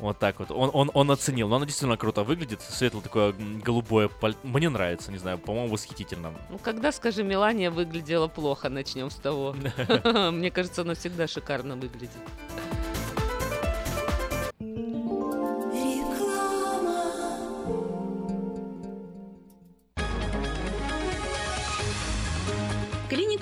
Вот так вот. Он, он, он оценил. Но она действительно круто выглядит. Светлое такое голубое. паль- Мне нравится, не знаю, по-моему, восхитительно. Ну, когда, скажи, Мелания выглядела плохо, начнем с того. [LAUGHS] Мне кажется, она всегда шикарно выглядит.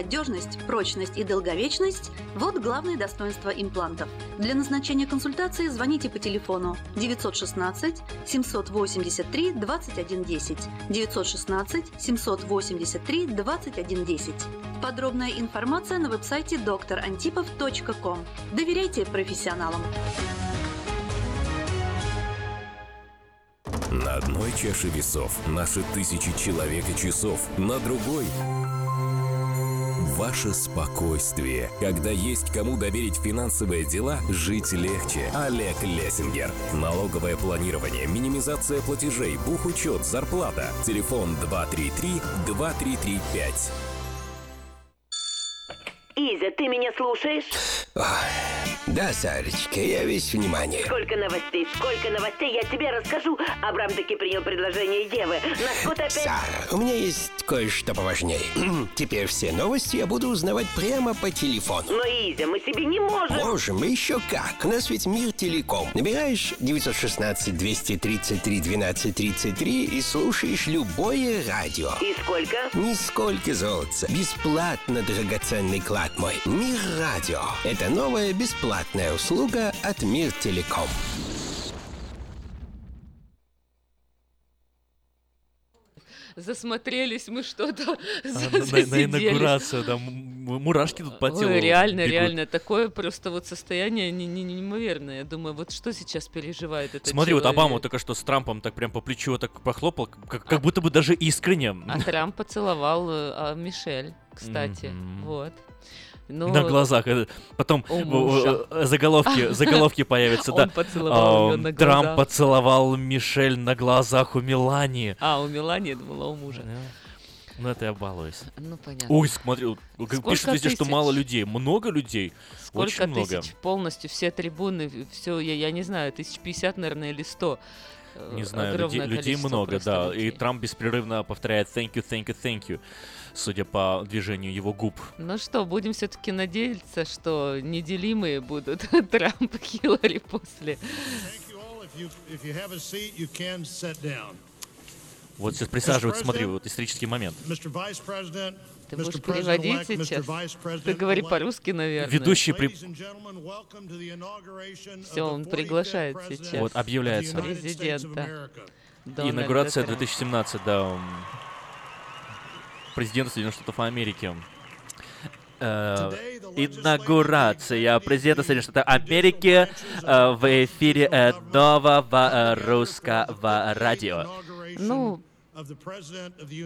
надежность, прочность и долговечность – вот главные достоинства имплантов. Для назначения консультации звоните по телефону 916 783 2110 916 783 2110. Подробная информация на веб-сайте докторантипов.ком. Доверяйте профессионалам. На одной чаше весов наши тысячи человек и часов, на другой Ваше спокойствие. Когда есть кому доверить финансовые дела, жить легче. Олег Лессингер. Налоговое планирование, минимизация платежей, бухучет, зарплата. Телефон 233-2335. Изя, ты меня слушаешь? Да, Сарочка, я весь внимание. Сколько новостей, сколько новостей, я тебе расскажу. Абрам таки принял предложение Евы. Нас опять... Сара, у меня есть кое-что поважнее. Теперь все новости я буду узнавать прямо по телефону. Но, Изя, мы себе не можем. Можем, и еще как. У нас ведь мир телеком. Набираешь 916-233-1233 и слушаешь любое радио. И сколько? Нисколько золотца. Бесплатно, драгоценный клад мой. Мир радио. Это новая бесплатная услуга от Мир Телеком. Засмотрелись мы что-то, А, [LAUGHS] на, на- инаугурацию, да, мурашки тут по телу Ой, реально, бегут. реально, такое просто вот состояние не- не- не- неимоверное. Я думаю, вот что сейчас переживает этот Смотри, вот человек? Обама только что с Трампом так прям по плечу так похлопал, как, как будто бы даже искренне. А Трамп поцеловал э, а, Мишель, кстати. Мгм. Вот. Ну, на глазах. э, Потом э, заголовки, [LAUGHS] заголовки появятся, да. Поцеловал А, на Трамп поцеловал Мишель на глазах у Мелании. А, у Мелании, я думала, у мужа. Ну это я балуюсь. Ну, понятно. Ой, смотри, Сколько пишут везде, что мало людей. Много людей. Сколько Очень много. тысяч полностью, все трибуны, все, я, я не знаю, тысяч пятьдесят, наверное, или сто. Э, Не знаю, людей, людей много, да. людей. И Трамп беспрерывно повторяет thank you, thank you, thank you, судя по движению его губ. Ну что, будем все-таки надеяться, что неделимые будут [LAUGHS] Трамп и Хиллари после. If you, if you have a seat, you can sit down. Вот сейчас присаживаются, смотри, вот исторический момент. Ты будешь переводить сейчас? Ты говори по-русски, наверное. Ведущий при... Все, он приглашает сейчас. Вот, объявляется. Президента. Дональда Инаугурация Трампа. 2017, да. м, Президента Соединенных Штатов Америки. Э, инаугурация президента Соединенных Штатов Америки э, в эфире э, нового русского радио. Ну,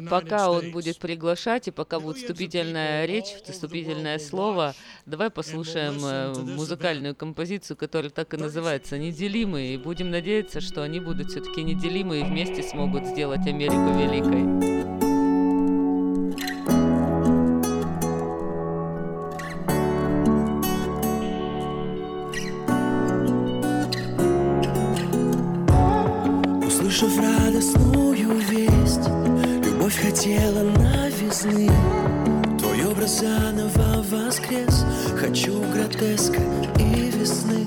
пока он будет приглашать и пока будет вступительная речь, вступительное слово, давай послушаем э, музыкальную композицию, которая так и называется «Неделимые», и будем надеяться, что они будут все-таки неделимы и вместе смогут сделать Америку великой. Услышав радостную хотела новизны. Твой образ заново воскрес, хочу гротеска и весны.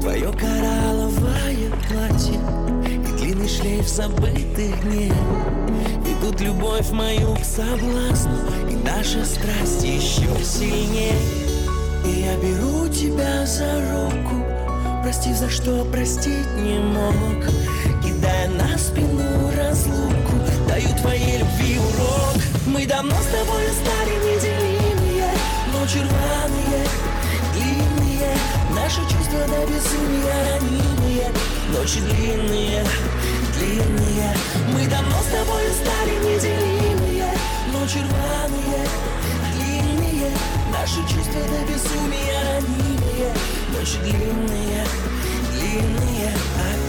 Твое коралловое платье и длинный шлейф забытых дней Ведут любовь мою к соблазну, и наша страсть еще сильнее. И я беру тебя за руку, простив за что простить не мог Кидая на спину разлуку, Даю твоей любви урок. Мы давно с тобой стали неделимые. Но рваные, длинные. Наши чувства до безумия ранимые. Ночи длинные, длинные. Мы давно с тобой стали неделимые. Но рваные, длинные. Наши чувства до безумия ранимые. Ночи длинные, длинные.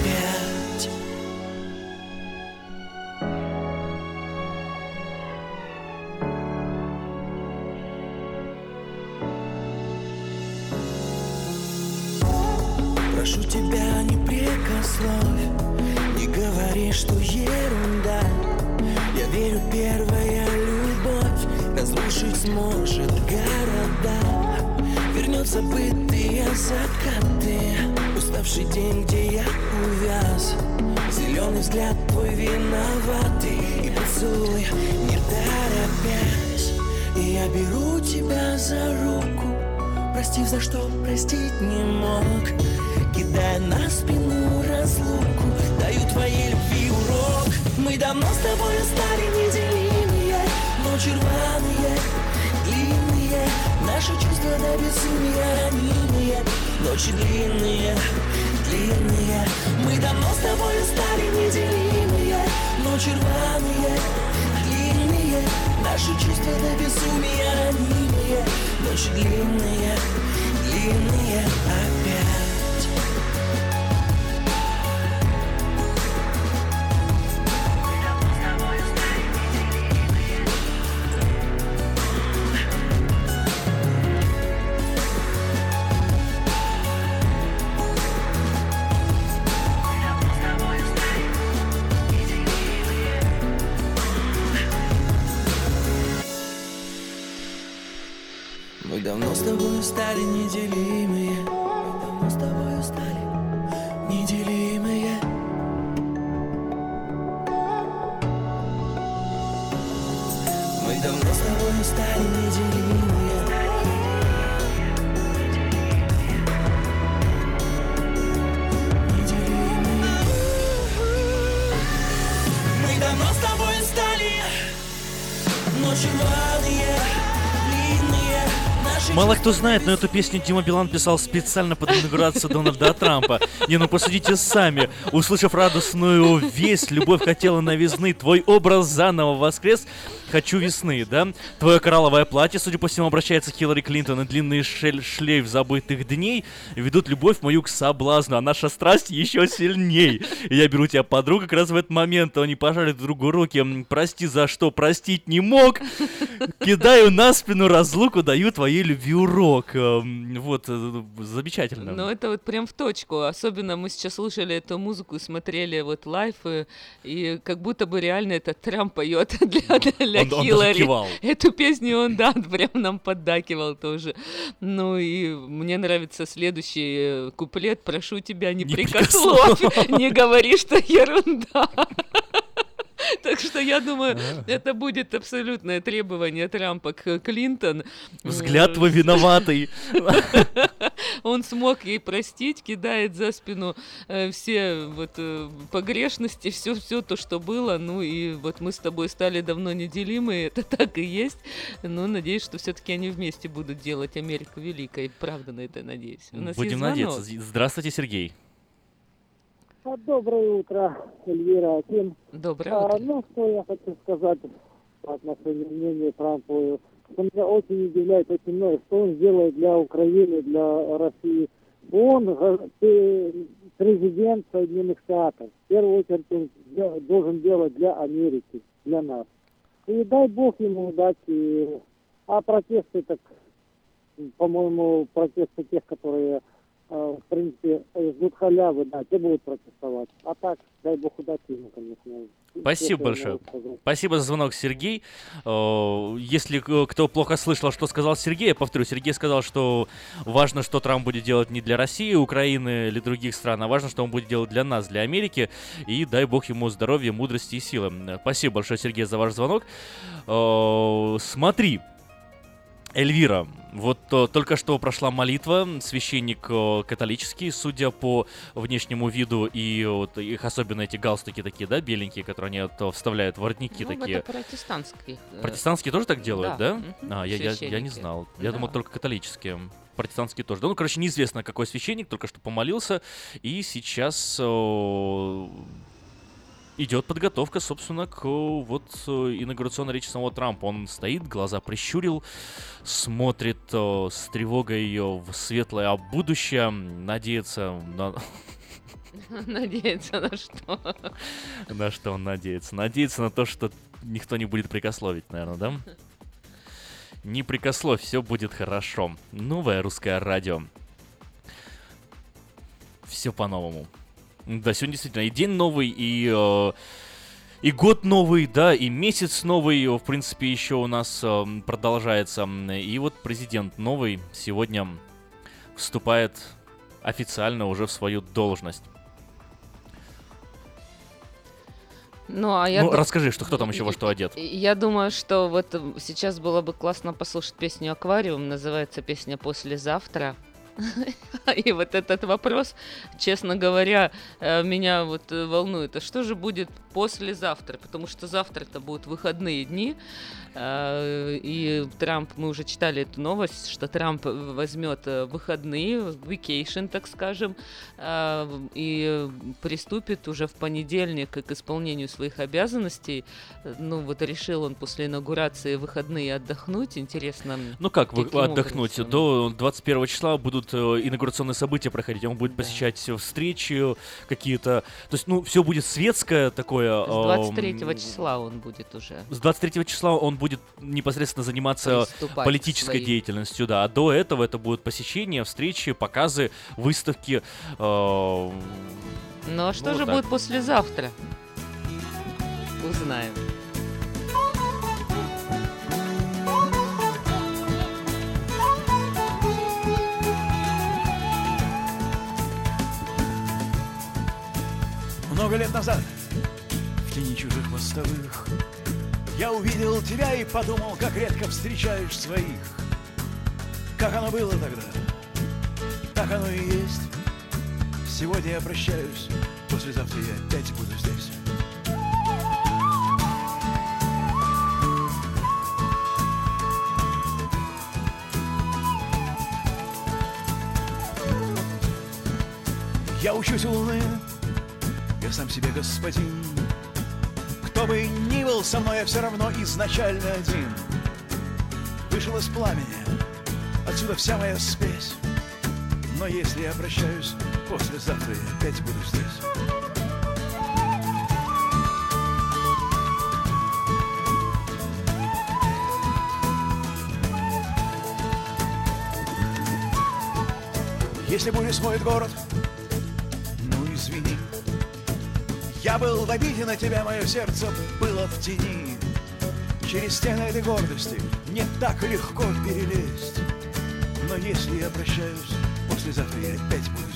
Вернется бытые закаты. Уставший день, где я увяз. Зеленый взгляд твой виноватый. И поцелуй, не торопясь. И я беру тебя за руку. Простив за что простить не мог. Кидая на спину разлуку. Даю твоей любви урок. Мы давно с тобой стали неделимые. Ночи рваные, Наши чувства до безумия ранимые. Ночи длинные, длинные. Мы давно с тобой стали неделимые. Ночи рваные, длинные. Наши чувства до безумия ранимые. Ночи длинные, длинные. опять стали неделимые кто знает, но эту песню Дима Билан писал специально под инаугурацию Дональда Трампа. Не, ну посудите сами. Услышав радостную весть, любовь хотела новизны, твой образ заново воскрес. Хочу весны, да? Твое коралловое платье, судя по всему, обращается Хиллари Клинтон, и длинный шель шлейф забытых дней ведут любовь мою к соблазну, а наша страсть еще сильней. Я беру тебя подругу как раз в этот момент, они пожали друг другу руки. Прости за что, простить не мог. Кидаю на спину разлуку, даю твоей любви урок. Эм, Вот, э, замечательно. Ну, это вот прям в точку. Особенно мы сейчас слушали эту музыку смотрели вот лайф, и, и как будто бы реально это Трамп поет [LAUGHS] для, для Он- он Хиллари. кивал. Эту песню он, да, [LAUGHS] прям нам поддакивал тоже. Ну и мне нравится следующий э, куплет. Прошу тебя, не, Не прикословь. [LAUGHS] не говори, что ерунда. [LAUGHS] Так что я думаю, это будет абсолютное требование Трампа к Клинтон. Взгляд твой [LAUGHS] виноватый. Он смог ей простить, кидает за спину э, все вот э, погрешности, все, все то, что было. Ну и вот мы с тобой стали давно неделимы, это [LAUGHS] так и есть. Но надеюсь, что все-таки они вместе будут делать Америку великой. Правда на это надеюсь. У нас Будем надеяться. Здравствуйте, Сергей. А, Доброе утро, Эльвира Аким. Доброе А, утро. Ну, что я хочу сказать по отношению к мнению Трампа. Что меня очень удивляет, очень много, что он делает для Украины, для России. Он э, президент Соединенных Штатов. В первую очередь он должен делать для Америки, для нас. И дай бог ему удачи. А протесты, так, по-моему, протесты тех, которые в принципе, э, ждут халявы, да, те будут протестовать. А так, дай бог удачи ему, конечно. Спасибо большое. Спасибо за звонок, Сергей. Э, Если э, кто плохо слышал, что сказал Сергей, я повторю, Сергей сказал, что важно, что Трамп будет делать не для России, Украины или других стран, а важно, что он будет делать для нас, для Америки. И дай бог ему здоровья, мудрости и силы. Э, Спасибо большое, Сергей, за ваш звонок. Э, Смотри, Эльвира, вот э, только что прошла молитва, священник э, католический, судя по внешнему виду и вот их особенно эти галстуки такие, да, беленькие, которые они вот, вставляют, воротники Ну, такие. это протестантские. э, Протестантские тоже так делают, да? мгм, А, я, я, я не знал. Я думал Да. только католические. протестантские тоже. Да, ну, короче, неизвестно, какой священник, только что помолился, и сейчас идет подготовка, собственно, к э, вот э, инаугурационной речи самого Трампа. Он стоит, глаза прищурил, смотрит э, с тревогой ее в светлое будущее, надеется на... [LAUGHS] Надеяться на что? На что он надеется? Надеется на то, что никто не будет прикословить, наверное, да? Не прикословь, все будет хорошо. Новое русское радио. Все по-новому. Да, сегодня действительно и день новый, и, э, и год новый, да, и месяц новый, в принципе, еще у нас э, продолжается. И вот президент новый сегодня вступает официально уже в свою должность. Ну, а я ну, ду- расскажи, что кто там еще во что одет. Я думаю, что вот сейчас было бы классно послушать песню «Аквариум», называется песня «Послезавтра». [LAUGHS] И вот этот вопрос, честно говоря, э, меня вот э, волнует. А что же будет послезавтра? Потому что завтра это будут выходные дни. э, И Трамп, мы уже читали эту новость, что Трамп возьмет э, выходные, vacation, так скажем, э, и приступит уже в понедельник к исполнению своих обязанностей. Ну вот решил он после инаугурации выходные отдохнуть. Интересно. Ну как вы отдохнуть? образом? До 21 числа будут э, инаугурационные события проходить. Он будет посещать все встречи какие-то. То есть, ну, все будет светское такое. С 23 эм, числа он будет уже. С 23 числа он будет непосредственно заниматься Приступать политической своей. деятельностью, да. А до этого это будут посещения, встречи, показы, выставки. э, Ну а что Ну, же так. будет послезавтра? Узнаем. Много лет назад, мостовых, Я увидел тебя и подумал, как редко встречаешь своих. Как оно было тогда, так оно и есть. Сегодня я прощаюсь, послезавтра я опять буду здесь. Я учусь у луны, я сам себе господин. Кто бы ни был со мной, я все равно изначально один. Вышел из пламени, отсюда вся моя спесь. Но если я прощаюсь, послезавтра я опять буду здесь. Если буря смоет город, Я был в обиде на тебя, мое сердце было в тени. Через стены этой гордости не так легко перелезть. Но если я прощаюсь, послезавтра я опять буду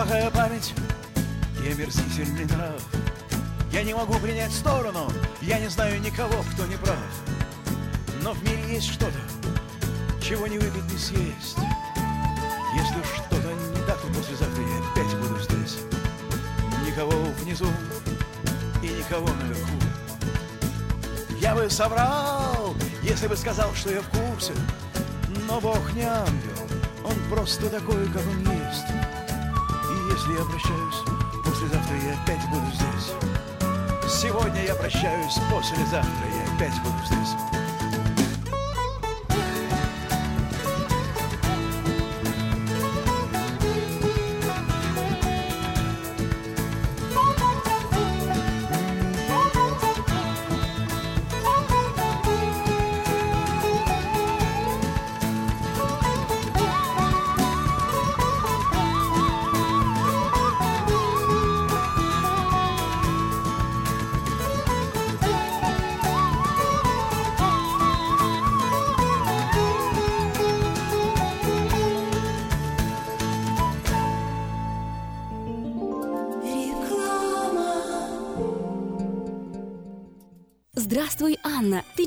плохая память и омерзительный нрав. Я не могу принять сторону, я не знаю никого, кто не прав. Но в мире есть что-то, чего не выпить, не съесть. Если что-то не так, то послезавтра я опять буду здесь. Никого внизу и никого наверху. Я бы соврал, если бы сказал, что я в курсе. Но Бог не ангел, он просто такой, как он есть. Если я прощаюсь, послезавтра я опять буду здесь. Сегодня я прощаюсь, послезавтра я опять буду здесь.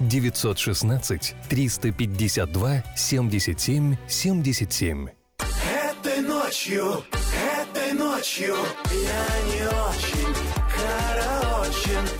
916 352 77 77. Этой ночью, этой ночью я не очень караочен.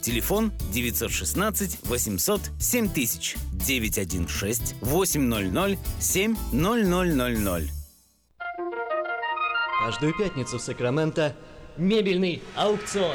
Телефон 916 800 7000 916 800 7000. Каждую пятницу в Сакраменто мебельный аукцион.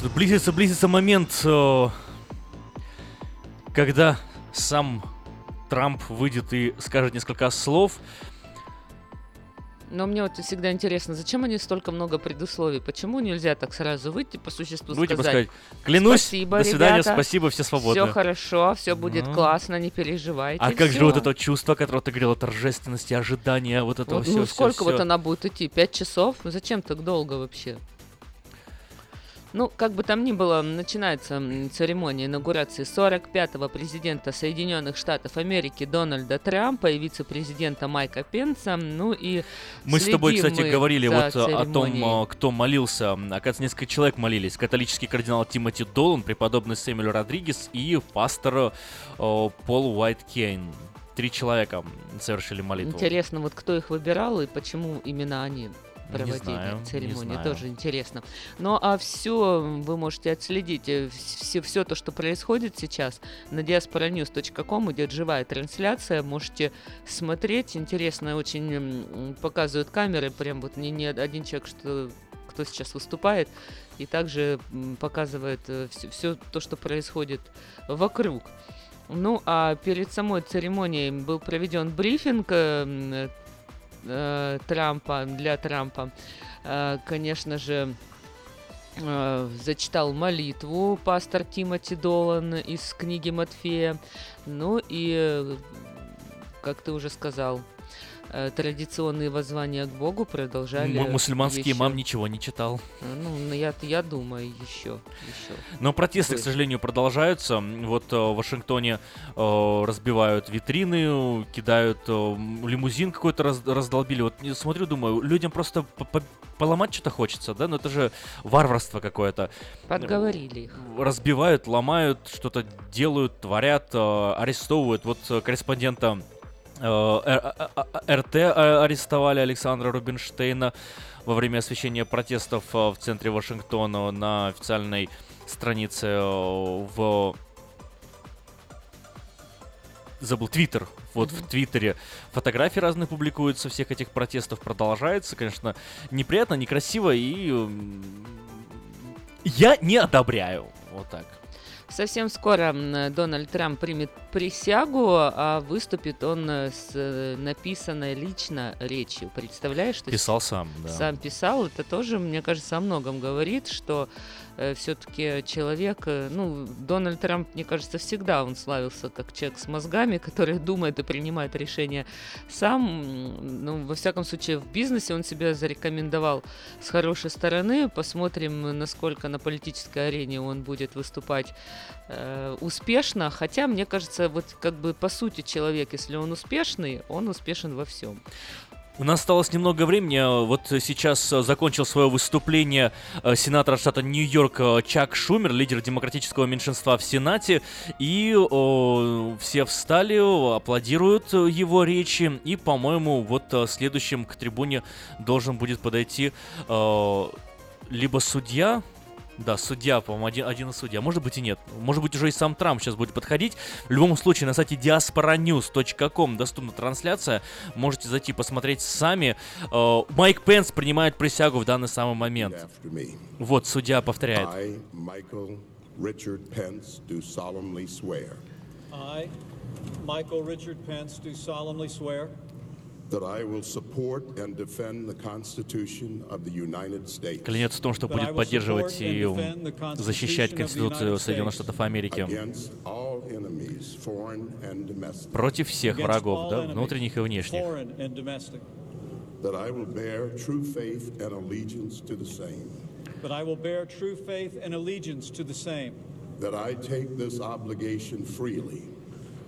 Что близится, близится момент, э, когда сам Трамп выйдет и скажет несколько слов. Но мне вот всегда интересно, зачем они столько много предусловий? Почему нельзя так сразу выйти по существу Выйти, сказать? сказать, «Клянусь, спасибо, до свидания, ребята, спасибо, все свободны». Все хорошо, все будет Ну. классно, не переживайте. А как же всё. вот это чувство, которое ты говорила, торжественности, ожидания, вот этого Вот, всего. ну сколько вот она будет идти? Пять часов? Зачем так долго вообще? Ну, как бы там ни было, начинается церемония инаугурации 45-го президента Соединенных Штатов Америки Дональда Трампа и вице-президента Майка Пенса. Ну и Мы с тобой, кстати, говорили вот э, о том, церемонией. э, кто молился. Оказывается, несколько человек молились. Католический кардинал Тимоти Долан, преподобный Сэмюэл Родригес и пастор э, Пол Уайт Кейн. Три человека совершили молитву. Интересно, вот кто их выбирал и почему именно они проводили знаю. тоже интересно. Ну а все вы можете отследить, все, все то, что происходит сейчас на diasporanews.com идет живая трансляция, можете смотреть, интересно очень показывают камеры, прям вот не, не один человек, что кто сейчас выступает, и также показывает все, то, что происходит вокруг. Ну, а перед самой церемонией был проведен брифинг э, Трампа, для Трампа. Э, конечно же, э, зачитал молитву пастор Тимоти Долан из книги Матфея. Ну и, как ты уже сказал, традиционные воззвания к Богу продолжали. М- Мусульманский еще. имам ничего не читал. Ну, ну, я, я думаю, еще, еще. Но протесты, к Слышь. сожалению, продолжаются. Вот э, в Вашингтоне э, разбивают витрины, кидают э, лимузин какой-то раз- раздолбили. Вот смотрю, думаю, людям просто по- по- поломать что-то хочется, да? Но это же варварство какое-то. Подговорили их. Разбивают, ломают, что-то делают, творят, э, арестовывают. Вот э, корреспондента э, а- а- РТ э, арестовали Александра Рубинштейна во время освещения протестов э, в центре Вашингтона на официальной странице э, в забыл Твиттер. Вот в Твиттере фотографии разные публикуются всех этих протестов. Продолжается, конечно, неприятно, некрасиво и я не одобряю. Вот так. Совсем скоро Дональд Трамп примет присягу, а выступит он э, с э, написанной лично речью. Представляешь? Писал сам, да. Сам писал. Это тоже, мне кажется, о многом говорит, что все-таки человек, э, ну, Дональд Трамп, мне кажется, всегда он славился как человек с мозгами, [LAUGHS] который думает и принимает решения сам. Ну, во всяком случае, в бизнесе он себя зарекомендовал с хорошей стороны. Посмотрим, насколько на политической арене он будет выступать э, успешно. Хотя, мне кажется, вот как бы по сути человек, если он успешный, он успешен во всем. У нас осталось немного времени. а Вот сейчас э, закончил свое выступление э, сенатор штата Нью-Йорк э, Чак Шумер, лидер демократического меньшинства в Сенате. И о, все встали, аплодируют э, его речи. И, по-моему, вот э, следующим к трибуне должен будет подойти э, либо судья, да, судья, по-моему, один, один из судья. Может быть и нет. Может быть уже и сам Трамп сейчас будет подходить. В любом случае, на сайте diasporanews.com доступна трансляция. Можете зайти посмотреть сами. Э, Майк Пенс принимает присягу в данный самый момент. Вот, судья повторяет. I, Michael Richard Pence, do solemnly swear I, Michael Richard Pence, do solemnly swear Клянется в том, что будет поддерживать и защищать Конституцию Соединенных Штатов Америки против всех врагов, да, внутренних и внешних. I take this obligation freely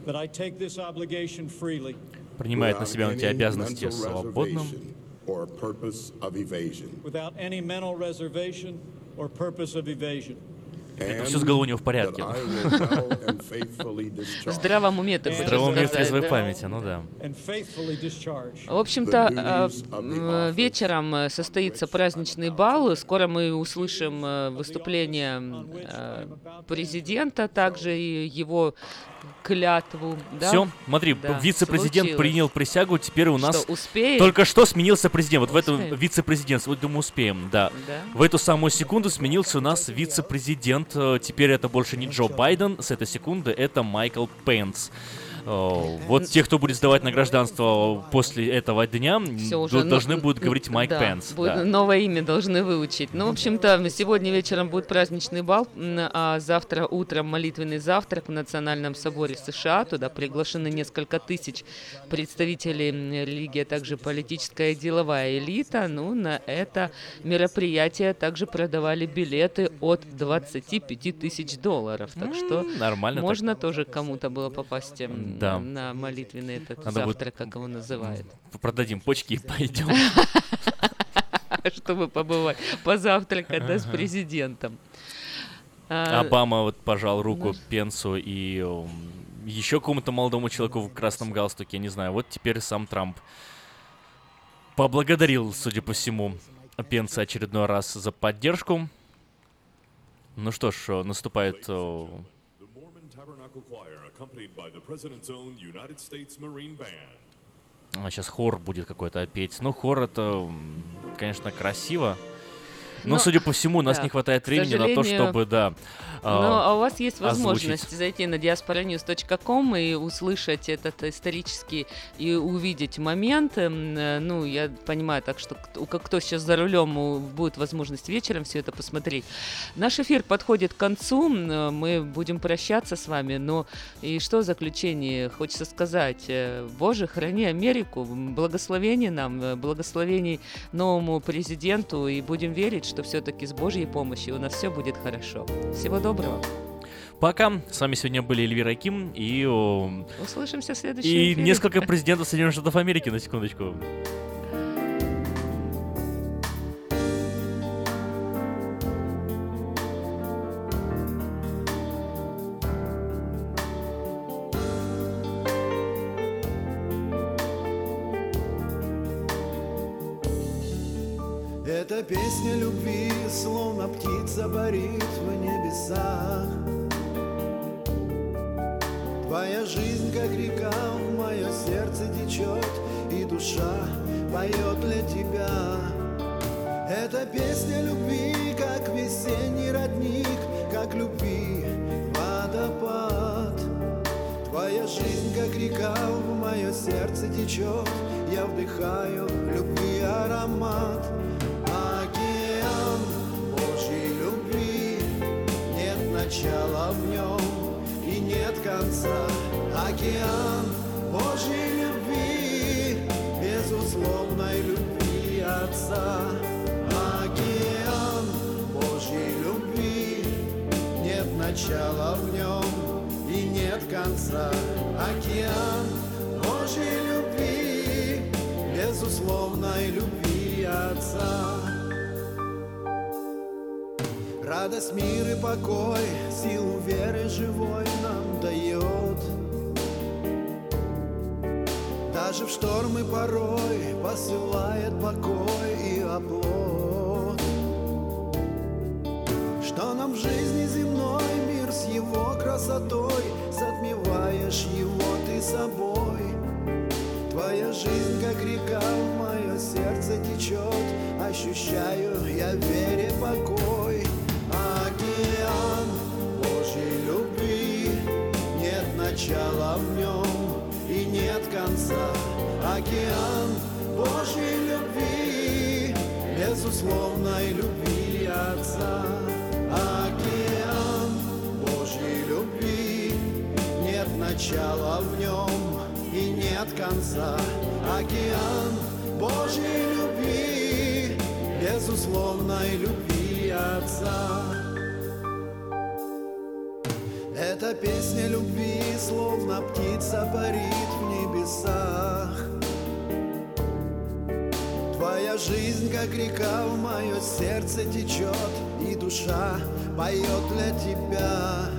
that I take this obligation freely Принимает на without себя эти any обязанности mental свободным. Это все с головой у него в порядке. В [LAUGHS] здравом уме, ты В хочешь здравом уме в трезвой памяти, ну да. В общем-то, э, вечером э, состоится праздничный бал. Скоро мы услышим э, выступление президента, также и его клятву. Да? Все, смотри, Да, вице-президент случилось. принял присягу, теперь у нас Что, успеем? только что сменился президент. Вот в этом Успеем. вице-президент, вот думаю, успеем, да. Да. В эту самую секунду сменился у нас вице-президент. Э, Теперь это больше не Джо Байден, с этой секунды это Майкл Пенс. Вот те, кто будет сдавать на гражданство после этого дня, уже, ну, должны будут говорить Майк да, Пенс. будет- да. Новое имя должны выучить. Ну, в общем-то, сегодня вечером будет праздничный бал, а завтра утром молитвенный завтрак в Национальном соборе США. Туда приглашены несколько тысяч представителей религии, а также политическая и деловая элита. Ну, на это мероприятие также продавали билеты от 25 тысяч долларов. Так что нормально так. можно тоже кому-то было попасть Да. на молитвенный этот Надо будет- завтрак, как его называют. Продадим почки и пойдем. [LAUGHS] чтобы побывать, позавтракать, да, с президентом. А, Обама вот пожал руку. Пенсу и еще какому-то молодому человеку в красном галстуке, я не знаю. Вот теперь сам Трамп поблагодарил, судя по всему, Пенса очередной раз за поддержку. Ну что ж, э, наступает э, Сейчас хор будет какой-то петь. Ну, хор это, конечно, красиво. Но, Но, судя по всему, у нас да, не хватает времени на то, чтобы, да, Ну, а у вас есть озвучить. возможность зайти на diasporanews.com и услышать этот исторический и увидеть момент. М, э, Ну, я понимаю, так что кто, сейчас за рулем, будет возможность вечером все это посмотреть. Наш эфир подходит к концу, э, мы будем прощаться с вами, но и что в заключение хочется сказать? Э, Боже, храни Америку, м, благословений нам, благословений новому президенту, и будем верить, что все-таки с Божьей помощью у нас все будет хорошо. Всего доброго. Пока. С вами сегодня были Эльвира Ким и... Услышимся в следующем И эфире. несколько президентов Соединенных Штатов Америки, на секундочку. Птица парит в небесах. Твоя жизнь, как река, в мое сердце течет, И душа поет для тебя. Эта песня любви, как весенний родник, Как любви водопад. Твоя жизнь, как река, в мое сердце течет, Я вдыхаю любви аромат. Нет начала в нем и нет конца. Океан Божьей любви, безусловной любви Отца. Океан Божьей любви, нет начала в нем и нет конца. Океан Божьей любви, безусловной любви Отца. Радость, мир и покой, силу веры живой нам дает. Даже в штормы порой посылает покой и оплот. Что нам в жизни земной мир с его красотой Затмеваешь его ты собой Твоя жизнь, как река, в мое сердце течет Ощущаю я вере покой конца Океан Божьей любви Безусловной любви Отца. Океан Божьей любви Нет начала в нем и нет конца. Океан Божьей любви Безусловной любви Отца Песня любви, словно птица парит в небесах. Твоя жизнь, как река, в мое сердце течет И душа поет для тебя.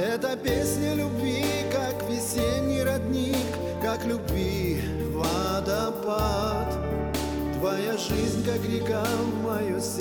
Эта песня любви, как весенний родник Как любви водопад. Твоя жизнь, как река, в мое сердце